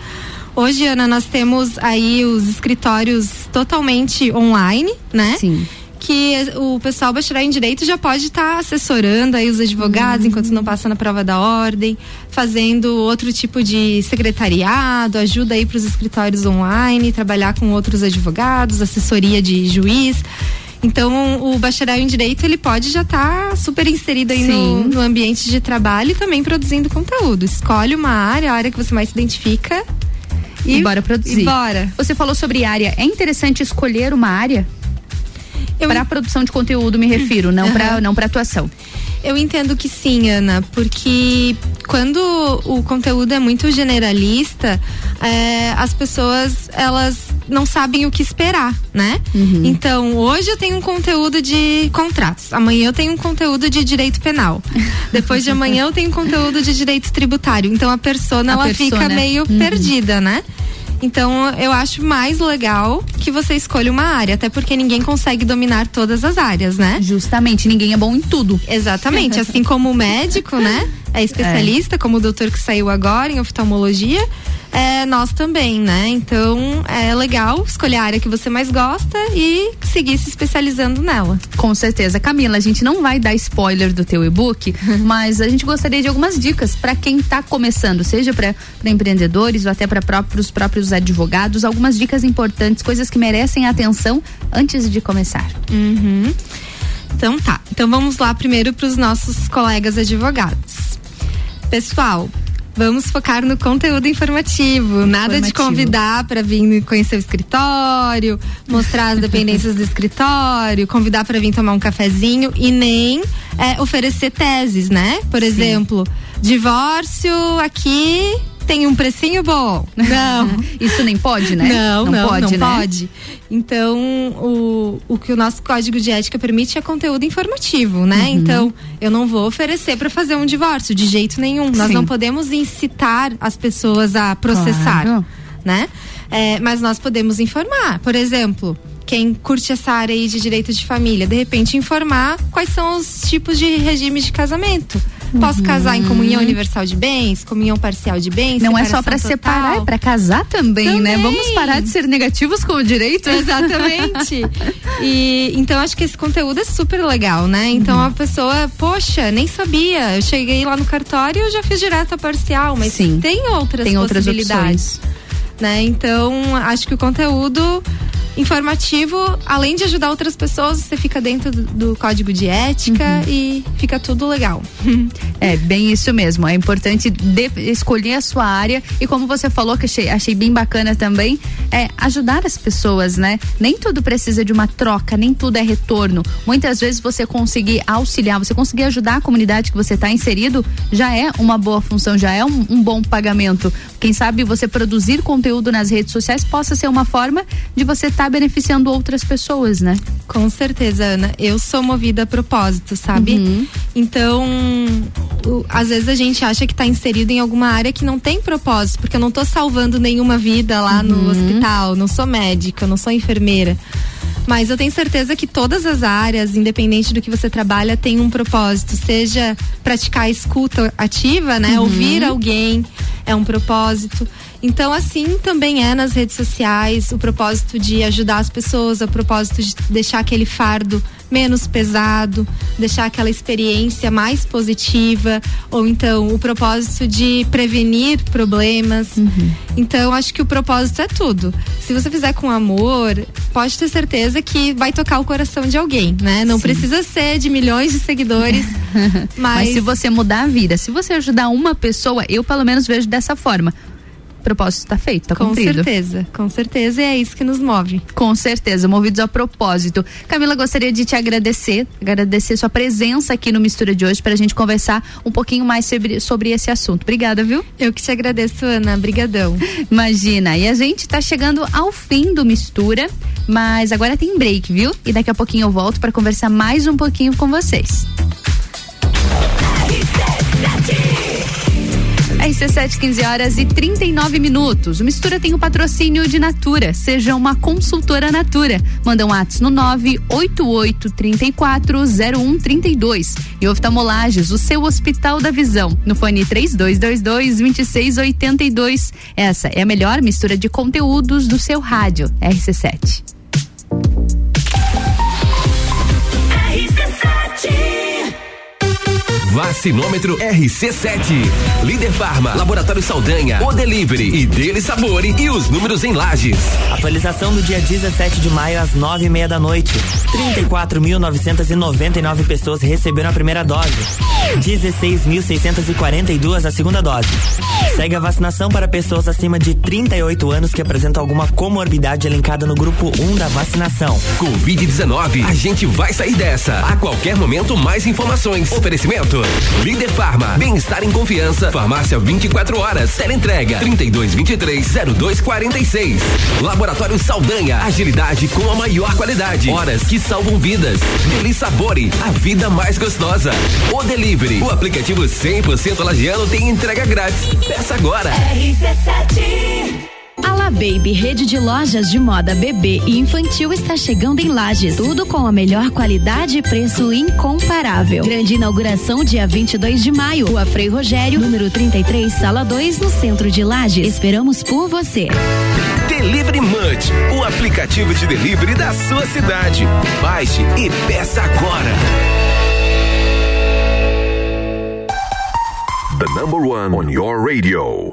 Hoje, Ana, nós temos aí os escritórios totalmente online, né? Sim. que o pessoal bacharel em direito já pode estar assessorando aí os advogados enquanto não passa na prova da ordem, fazendo outro tipo de secretariado, ajuda aí para os escritórios online, trabalhar com outros advogados, assessoria de juiz. Então, o bacharel em direito ele pode já estar super inserido aí no, no ambiente de trabalho e também produzindo conteúdo. Escolhe uma área, a área que você mais se identifica. E, bora produzir. E bora. Você falou sobre área. É interessante escolher uma área? Para produção de conteúdo, me refiro, não para Aham. não para atuação. Eu entendo que sim, Ana, porque quando o conteúdo é muito generalista, é, as pessoas elas não sabem o que esperar, né? Então, hoje eu tenho um conteúdo de contratos, amanhã eu tenho um conteúdo de direito penal, depois de amanhã eu tenho um conteúdo de direito tributário. Então, a persona A ela persona. fica meio Uhum. perdida, né? Então, eu acho mais legal que você escolha uma área, até porque ninguém consegue dominar todas as áreas, né? Justamente, ninguém é bom em tudo. Exatamente, assim como o médico, né? é especialista, como o doutor que saiu agora em oftalmologia, é, nós também, né? Então é legal escolher a área que você mais gosta e seguir se especializando nela. Com certeza. Camila, a gente não vai dar spoiler do teu e-book, mas a gente gostaria de algumas dicas para quem está começando, seja para empreendedores ou até para próprios próprios advogados, algumas dicas importantes, coisas que merecem atenção antes de começar. Uhum. Então tá. Então vamos lá primeiro para os nossos colegas advogados. Pessoal, Vamos focar no conteúdo informativo. Nada Informativo. de convidar para vir conhecer o escritório, mostrar as dependências do escritório, convidar para vir tomar um cafezinho e nem é, oferecer teses, né? Por exemplo, divórcio aqui tem um precinho bom. Não. Isso nem pode, né? Não, Não não, pode, não né? pode. Então, o, o que o nosso código de ética permite é conteúdo informativo, né? Uhum. Então, eu não vou oferecer para fazer um divórcio de jeito nenhum. Nós Sim. não podemos incitar as pessoas a processar, Claro. né? É, mas nós podemos informar. Por exemplo, quem curte essa área aí de direito de família, de repente informar quais são os tipos de regimes de casamento. Posso casar em comunhão universal de bens, comunhão parcial de bens, Não é só para separar, é para casar também, né? Também. Vamos parar de ser negativos com o direito? Exatamente. E então acho que esse conteúdo é super legal, né? Então Uhum. a pessoa, poxa, nem sabia. Eu cheguei lá no cartório e eu já fiz direto a parcial, mas Sim. tem outras Tem outras possibilidades. Né? Então, acho que o conteúdo informativo, além de ajudar outras pessoas, você fica dentro do, do código de ética Uhum. e fica tudo legal. É, bem isso mesmo. É importante de- escolher a sua área e como você falou, que achei, achei bem bacana também, é ajudar as pessoas, né? Nem tudo precisa de uma troca, nem tudo é retorno. Muitas vezes você conseguir auxiliar, você conseguir ajudar a comunidade que você está inserido, já é uma boa função, já é um, um bom pagamento. Quem sabe você produzir conteúdo nas redes sociais possa ser uma forma de você estar beneficiando outras pessoas, né? Com certeza, Ana. Eu sou movida a propósito, sabe? Uhum. Então, o- às vezes a gente acha que está inserido em alguma área que não tem propósito, porque eu não tô salvando nenhuma vida lá no Uhum. hospital, não sou médica, não sou enfermeira. Mas eu tenho certeza que todas as áreas, independente do que você trabalha, tem um propósito. Seja praticar a escuta ativa, né? Uhum. Ouvir alguém é um propósito. Então, assim também é nas redes sociais, o propósito de ajudar as pessoas, o propósito de deixar aquele fardo menos pesado, deixar aquela experiência mais positiva, ou então o propósito de prevenir problemas. Então, acho que o propósito é tudo. Se você fizer com amor, pode ter certeza que vai tocar o coração de alguém, né? Não Sim. precisa ser de milhões de seguidores, Mas... mas, se você mudar a vida, se você ajudar uma pessoa, eu pelo menos vejo dessa forma. Propósito está feito, está com cumprido. certeza, com certeza, e é isso que nos move. Com certeza, movidos a propósito. Camila, gostaria de te agradecer, agradecer sua presença aqui no Mistura de hoje para a gente conversar um pouquinho mais sobre, sobre esse assunto. Obrigada, viu? Eu que te agradeço, Ana. Brigadão. Imagina. E a gente tá chegando ao fim do Mistura, mas agora tem break, viu? E daqui a pouquinho eu volto para conversar mais um pouquinho com vocês. RC7, 15 horas e 39 minutos. O Mistura tem o patrocínio de Natura. Seja uma consultora Natura. Manda um ato no 988 34 0132. E oftalmolages, o seu Hospital da Visão. No fone 3222 2682. Essa é a melhor mistura de conteúdos do seu rádio. RC7. Vacinômetro RC7. Líder Farma, Laboratório Saldanha, O Delivery e Dele Sabore e os números em lajes. Atualização do dia 17 de maio às nove e meia da noite. 34.999 pessoas receberam a primeira dose. 16.642 a segunda dose. Segue a vacinação para pessoas acima de 38 anos que apresentam alguma comorbidade elencada no grupo 1 da vacinação. Covid-19, a gente vai sair dessa. A qualquer momento, mais informações. Oferecimento: Líder Farma, bem-estar em confiança. Farmácia 24 horas. Teleentrega 3223-0246. Laboratório Saldanha, agilidade com a maior qualidade. Horas que salvam vidas. Deli Sabore, a vida mais gostosa. O Delivery, o aplicativo 100% lagiano tem entrega grátis. Peça agora. RC7 A Baby Rede de Lojas de Moda Bebê e Infantil está chegando em Lages. Tudo com a melhor qualidade e preço incomparável. Grande inauguração dia 22 de maio. Rua Frei Rogério, número 33, sala 2, no centro de Lages. Esperamos por você. Delivery Munch, o aplicativo de delivery da sua cidade. Baixe e peça agora. The number one on your radio.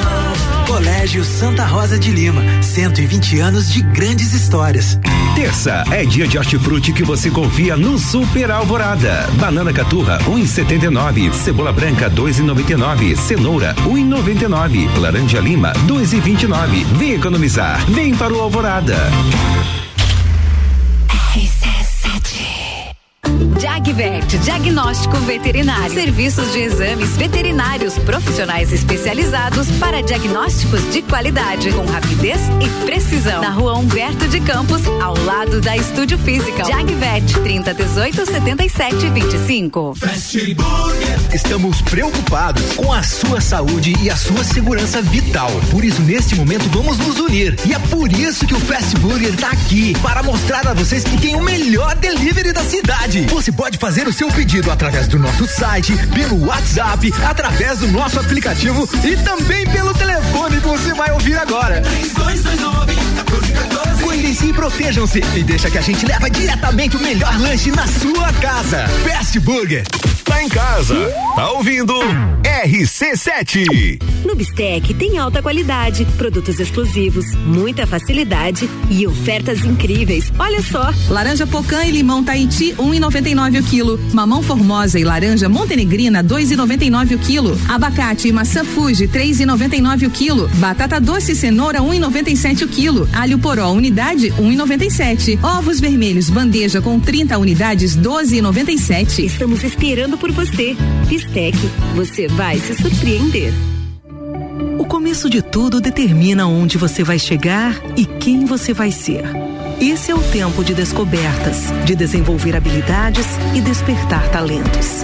Colégio Santa Rosa de Lima, 120 anos de grandes histórias. Terça é dia de hortifruti que você confia no Super Alvorada. Banana caturra 1,79, cebola branca 2,99, cenoura 1,99, laranja lima 2,29. Vem economizar, vem para o Alvorada. Jagvet, diagnóstico veterinário. Serviços de exames veterinários profissionais especializados para diagnósticos de qualidade, com rapidez e precisão. Na rua Humberto de Campos, ao lado da Estúdio Física. Jagvet, 30 18 77 25. Estamos preocupados com a sua saúde e a sua segurança vital. Por isso, neste momento, vamos nos unir. E é por isso que o Fast Burger está aqui para mostrar a vocês que tem o melhor delivery da cidade. Você pode fazer o seu pedido através do nosso site, pelo WhatsApp, através do nosso aplicativo e também pelo telefone que você vai ouvir agora. Cuidem-se e protejam-se e deixa que a gente leva diretamente o melhor lanche na sua casa. Fast Burger. Tá em casa, tá ouvindo? RC7. No Bistec tem alta qualidade, produtos exclusivos, muita facilidade e ofertas incríveis. Olha só. Laranja pocã e limão Tahiti, 1,99 o quilo. Mamão formosa e laranja montenegrina, 2,99 o quilo. Abacate e maçã Fuji, 3,99 o quilo. Batata doce e cenoura, 1,97 o quilo. Alho poró, unidade, 1,97. Ovos vermelhos, bandeja com 30 unidades, 12,97. Estamos esperando por você. Bistec, você vai se surpreender. O começo de tudo determina onde você vai chegar e quem você vai ser. Esse é o tempo de descobertas, de desenvolver habilidades e despertar talentos.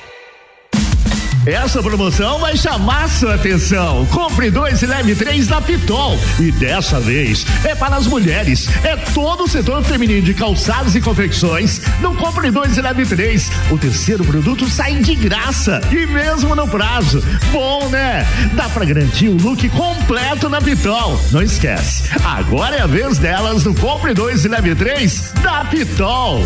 Essa promoção vai chamar sua atenção. Compre dois e leve três na Pitol. E dessa vez é para as mulheres. É todo o setor feminino de calçados e confecções. Não compre dois e leve três. O terceiro produto sai de graça e mesmo no prazo. Bom, né? Dá para garantir o look completo na Pitol. Não esquece. Agora é a vez delas no Compre dois e leve três da Pitol.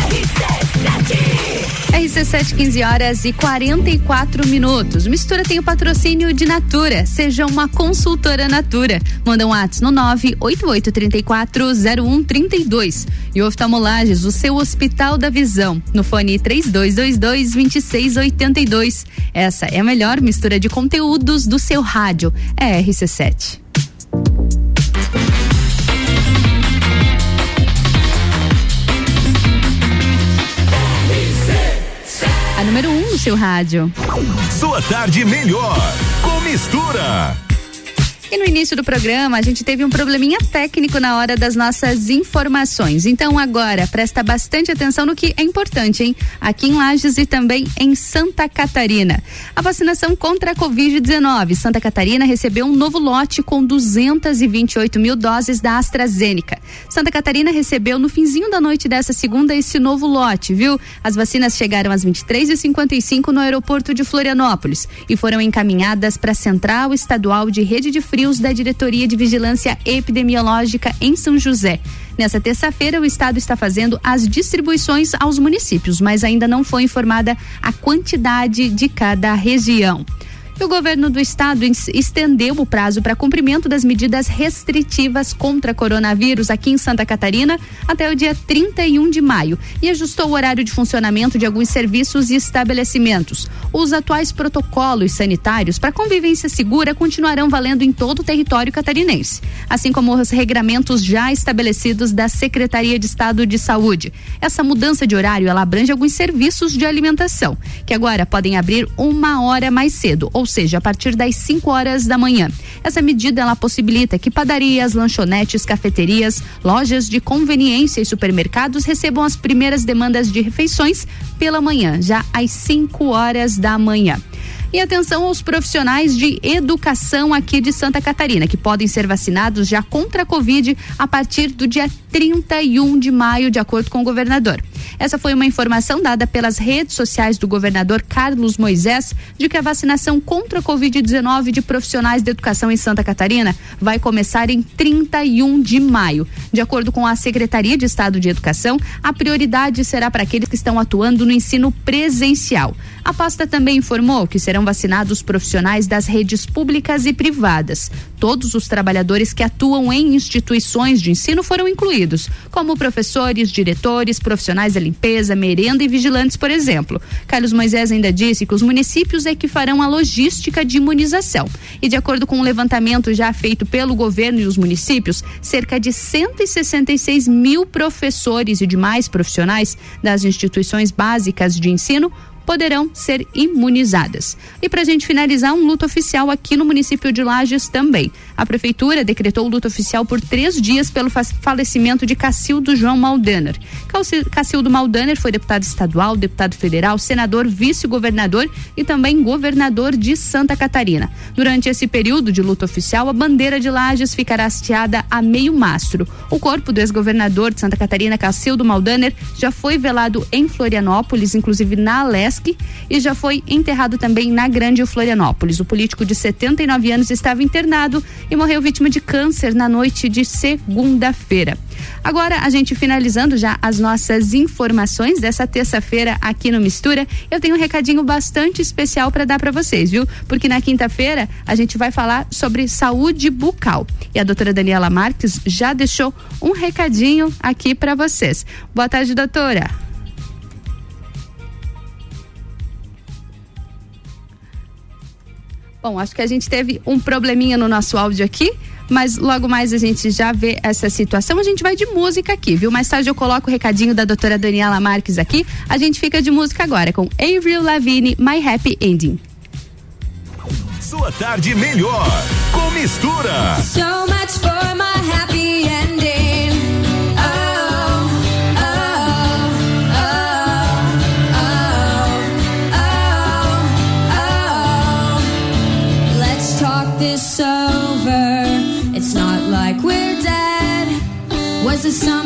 15 horas e 44 minutos. Mistura tem o patrocínio de Natura. Seja uma consultora Natura. Manda um WhatsApp no 988340132. E oftalmolages, o seu Hospital da Visão. No fone 3222-2682. Essa é a melhor mistura de conteúdos do seu rádio. É RC7. Número 1 no seu rádio. Sua tarde melhor com mistura. E no início do programa, a gente teve um probleminha técnico na hora das nossas informações. Então, agora, presta bastante atenção no que é importante, hein? Aqui em Lages e também em Santa Catarina. A vacinação contra a Covid-19. Santa Catarina recebeu um novo lote com 228 mil doses da AstraZeneca. Santa Catarina recebeu no finzinho da noite dessa segunda esse novo lote, viu? As vacinas chegaram às 23h55 no aeroporto de Florianópolis e foram encaminhadas para a Central Estadual de Rede de Frio da Diretoria de Vigilância Epidemiológica em São José. Nessa terça-feira, o Estado está fazendo as distribuições aos municípios, mas ainda não foi informada a quantidade de cada região. E o governo do estado estendeu o prazo para cumprimento das medidas restritivas contra coronavírus aqui em Santa Catarina até o dia 31 de maio e ajustou o horário de funcionamento de alguns serviços e estabelecimentos. Os atuais protocolos sanitários para convivência segura continuarão valendo em todo o território catarinense, assim como os regramentos já estabelecidos da Secretaria de Estado de Saúde. Essa mudança de horário ela abrange alguns serviços de alimentação, que agora podem abrir uma hora mais cedo, ou seja, a partir das 5 horas da manhã. Essa medida ela possibilita que padarias, lanchonetes, cafeterias, lojas de conveniência e supermercados recebam as primeiras demandas de refeições pela manhã, já às 5 horas da manhã. E atenção aos profissionais de educação aqui de Santa Catarina, que podem ser vacinados já contra a Covid a partir do dia 31 de maio, de acordo com o governador. Essa foi uma informação dada pelas redes sociais do governador Carlos Moisés de que a vacinação contra a Covid-19 de profissionais de educação em Santa Catarina vai começar em 31 de maio. De acordo com a Secretaria de Estado de Educação, a prioridade será para aqueles que estão atuando no ensino presencial. A pasta também informou que serão vacinados profissionais das redes públicas e privadas. Todos os trabalhadores que atuam em instituições de ensino foram incluídos, como professores, diretores, profissionais da limpeza, merenda e vigilantes, por exemplo. Carlos Moisés ainda disse que os municípios é que farão a logística de imunização. E de acordo com o um levantamento já feito pelo governo e os municípios, cerca de 166 mil professores e demais profissionais das instituições básicas de ensino poderão ser imunizadas. E para a gente finalizar, um luto oficial aqui no município de Lages também. A prefeitura decretou luto oficial por três dias pelo falecimento de Cacildo João Maldaner. Cacildo Maldaner foi deputado estadual, deputado federal, senador, vice-governador e também governador de Santa Catarina. Durante esse período de luto oficial, a bandeira de Lages ficará hasteada a meio mastro. O corpo do ex-governador de Santa Catarina, Cacildo Maldaner, já foi velado em Florianópolis, inclusive na Leste e já foi enterrado também na Grande Florianópolis. O político de 79 anos estava internado e morreu vítima de câncer na noite de segunda-feira. Agora, a gente finalizando já as nossas informações dessa terça-feira aqui no Mistura, eu tenho um recadinho bastante especial para dar para vocês, viu? Porque na quinta-feira a gente vai falar sobre saúde bucal. E a doutora Daniela Marques já deixou um recadinho aqui para vocês. Boa tarde, doutora. Bom, acho que a gente teve um probleminha no nosso áudio aqui, mas logo mais a gente já vê essa situação. A gente vai de música aqui, viu? Mais tarde eu coloco o recadinho da doutora Daniela Marques aqui. A gente fica de música agora com Avril Lavigne, My Happy Ending. Sua tarde melhor com mistura. So much for my happy ending. This over. It's not like we're dead. Was it something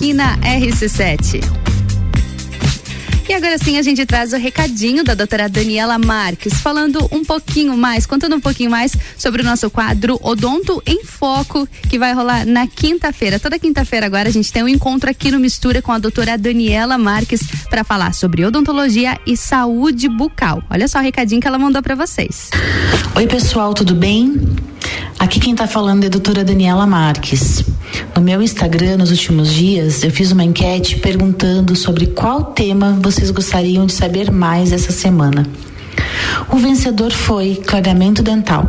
aqui na RC7. E agora sim a gente traz o recadinho da doutora Daniela Marques, falando um pouquinho mais, contando um pouquinho mais sobre o nosso quadro Odonto em Foco, que vai rolar na quinta-feira. Toda quinta-feira agora a gente tem um encontro aqui no Mistura com a doutora Daniela Marques para falar sobre odontologia e saúde bucal. Olha só o recadinho que ela mandou para vocês. Oi, pessoal, tudo bem? Aqui quem tá falando é a doutora Daniela Marques. No meu Instagram, nos últimos dias, eu fiz uma enquete perguntando sobre qual tema vocês gostariam de saber mais essa semana. O vencedor foi clareamento dental.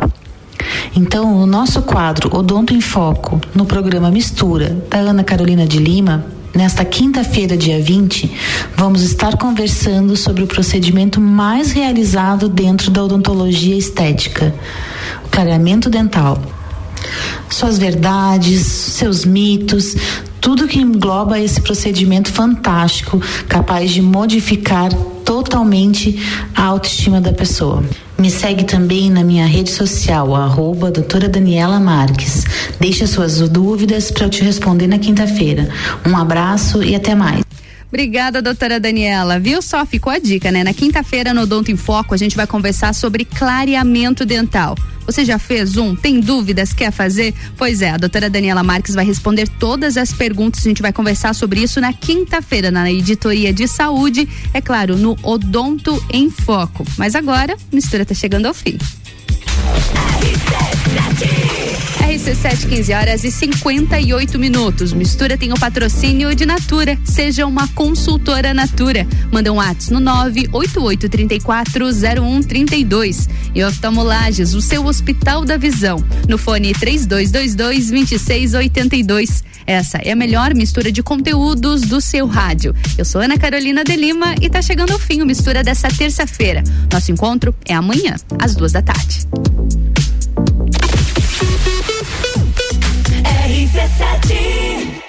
Então, o nosso quadro Odonto em Foco, no programa Mistura, da Ana Carolina de Lima, Nesta quinta-feira, dia 20, vamos estar conversando sobre o procedimento mais realizado dentro da odontologia estética, o clareamento dental. Suas verdades, seus mitos, tudo que engloba esse procedimento fantástico, capaz de modificar totalmente a autoestima da pessoa. Me segue também na minha rede social, arroba doutora Daniela Marques. Deixa suas dúvidas para eu te responder na quinta-feira. Um abraço e até mais. Obrigada, doutora Daniela. Viu só? Ficou a dica, né? Na quinta-feira, no Odonto em Foco, a gente vai conversar sobre clareamento dental. Você já fez um? Tem dúvidas? Quer fazer? Pois é, a doutora Daniela Marques vai responder todas as perguntas. A gente vai conversar sobre isso na quinta-feira, na editoria de saúde, é claro, no Odonto em Foco. Mas agora, mistura tá chegando ao fim. RC7, 15 horas e 58 minutos. Mistura tem o patrocínio de Natura. Seja uma consultora Natura. Manda um WhatsApp no 988340132. E oftalmolages, o seu Hospital da Visão. No fone 3222 2682. Essa é a melhor mistura de conteúdos do seu rádio. Eu sou Ana Carolina de Lima e tá chegando ao fim o mistura dessa terça-feira. Nosso encontro é amanhã, às duas da tarde. RC7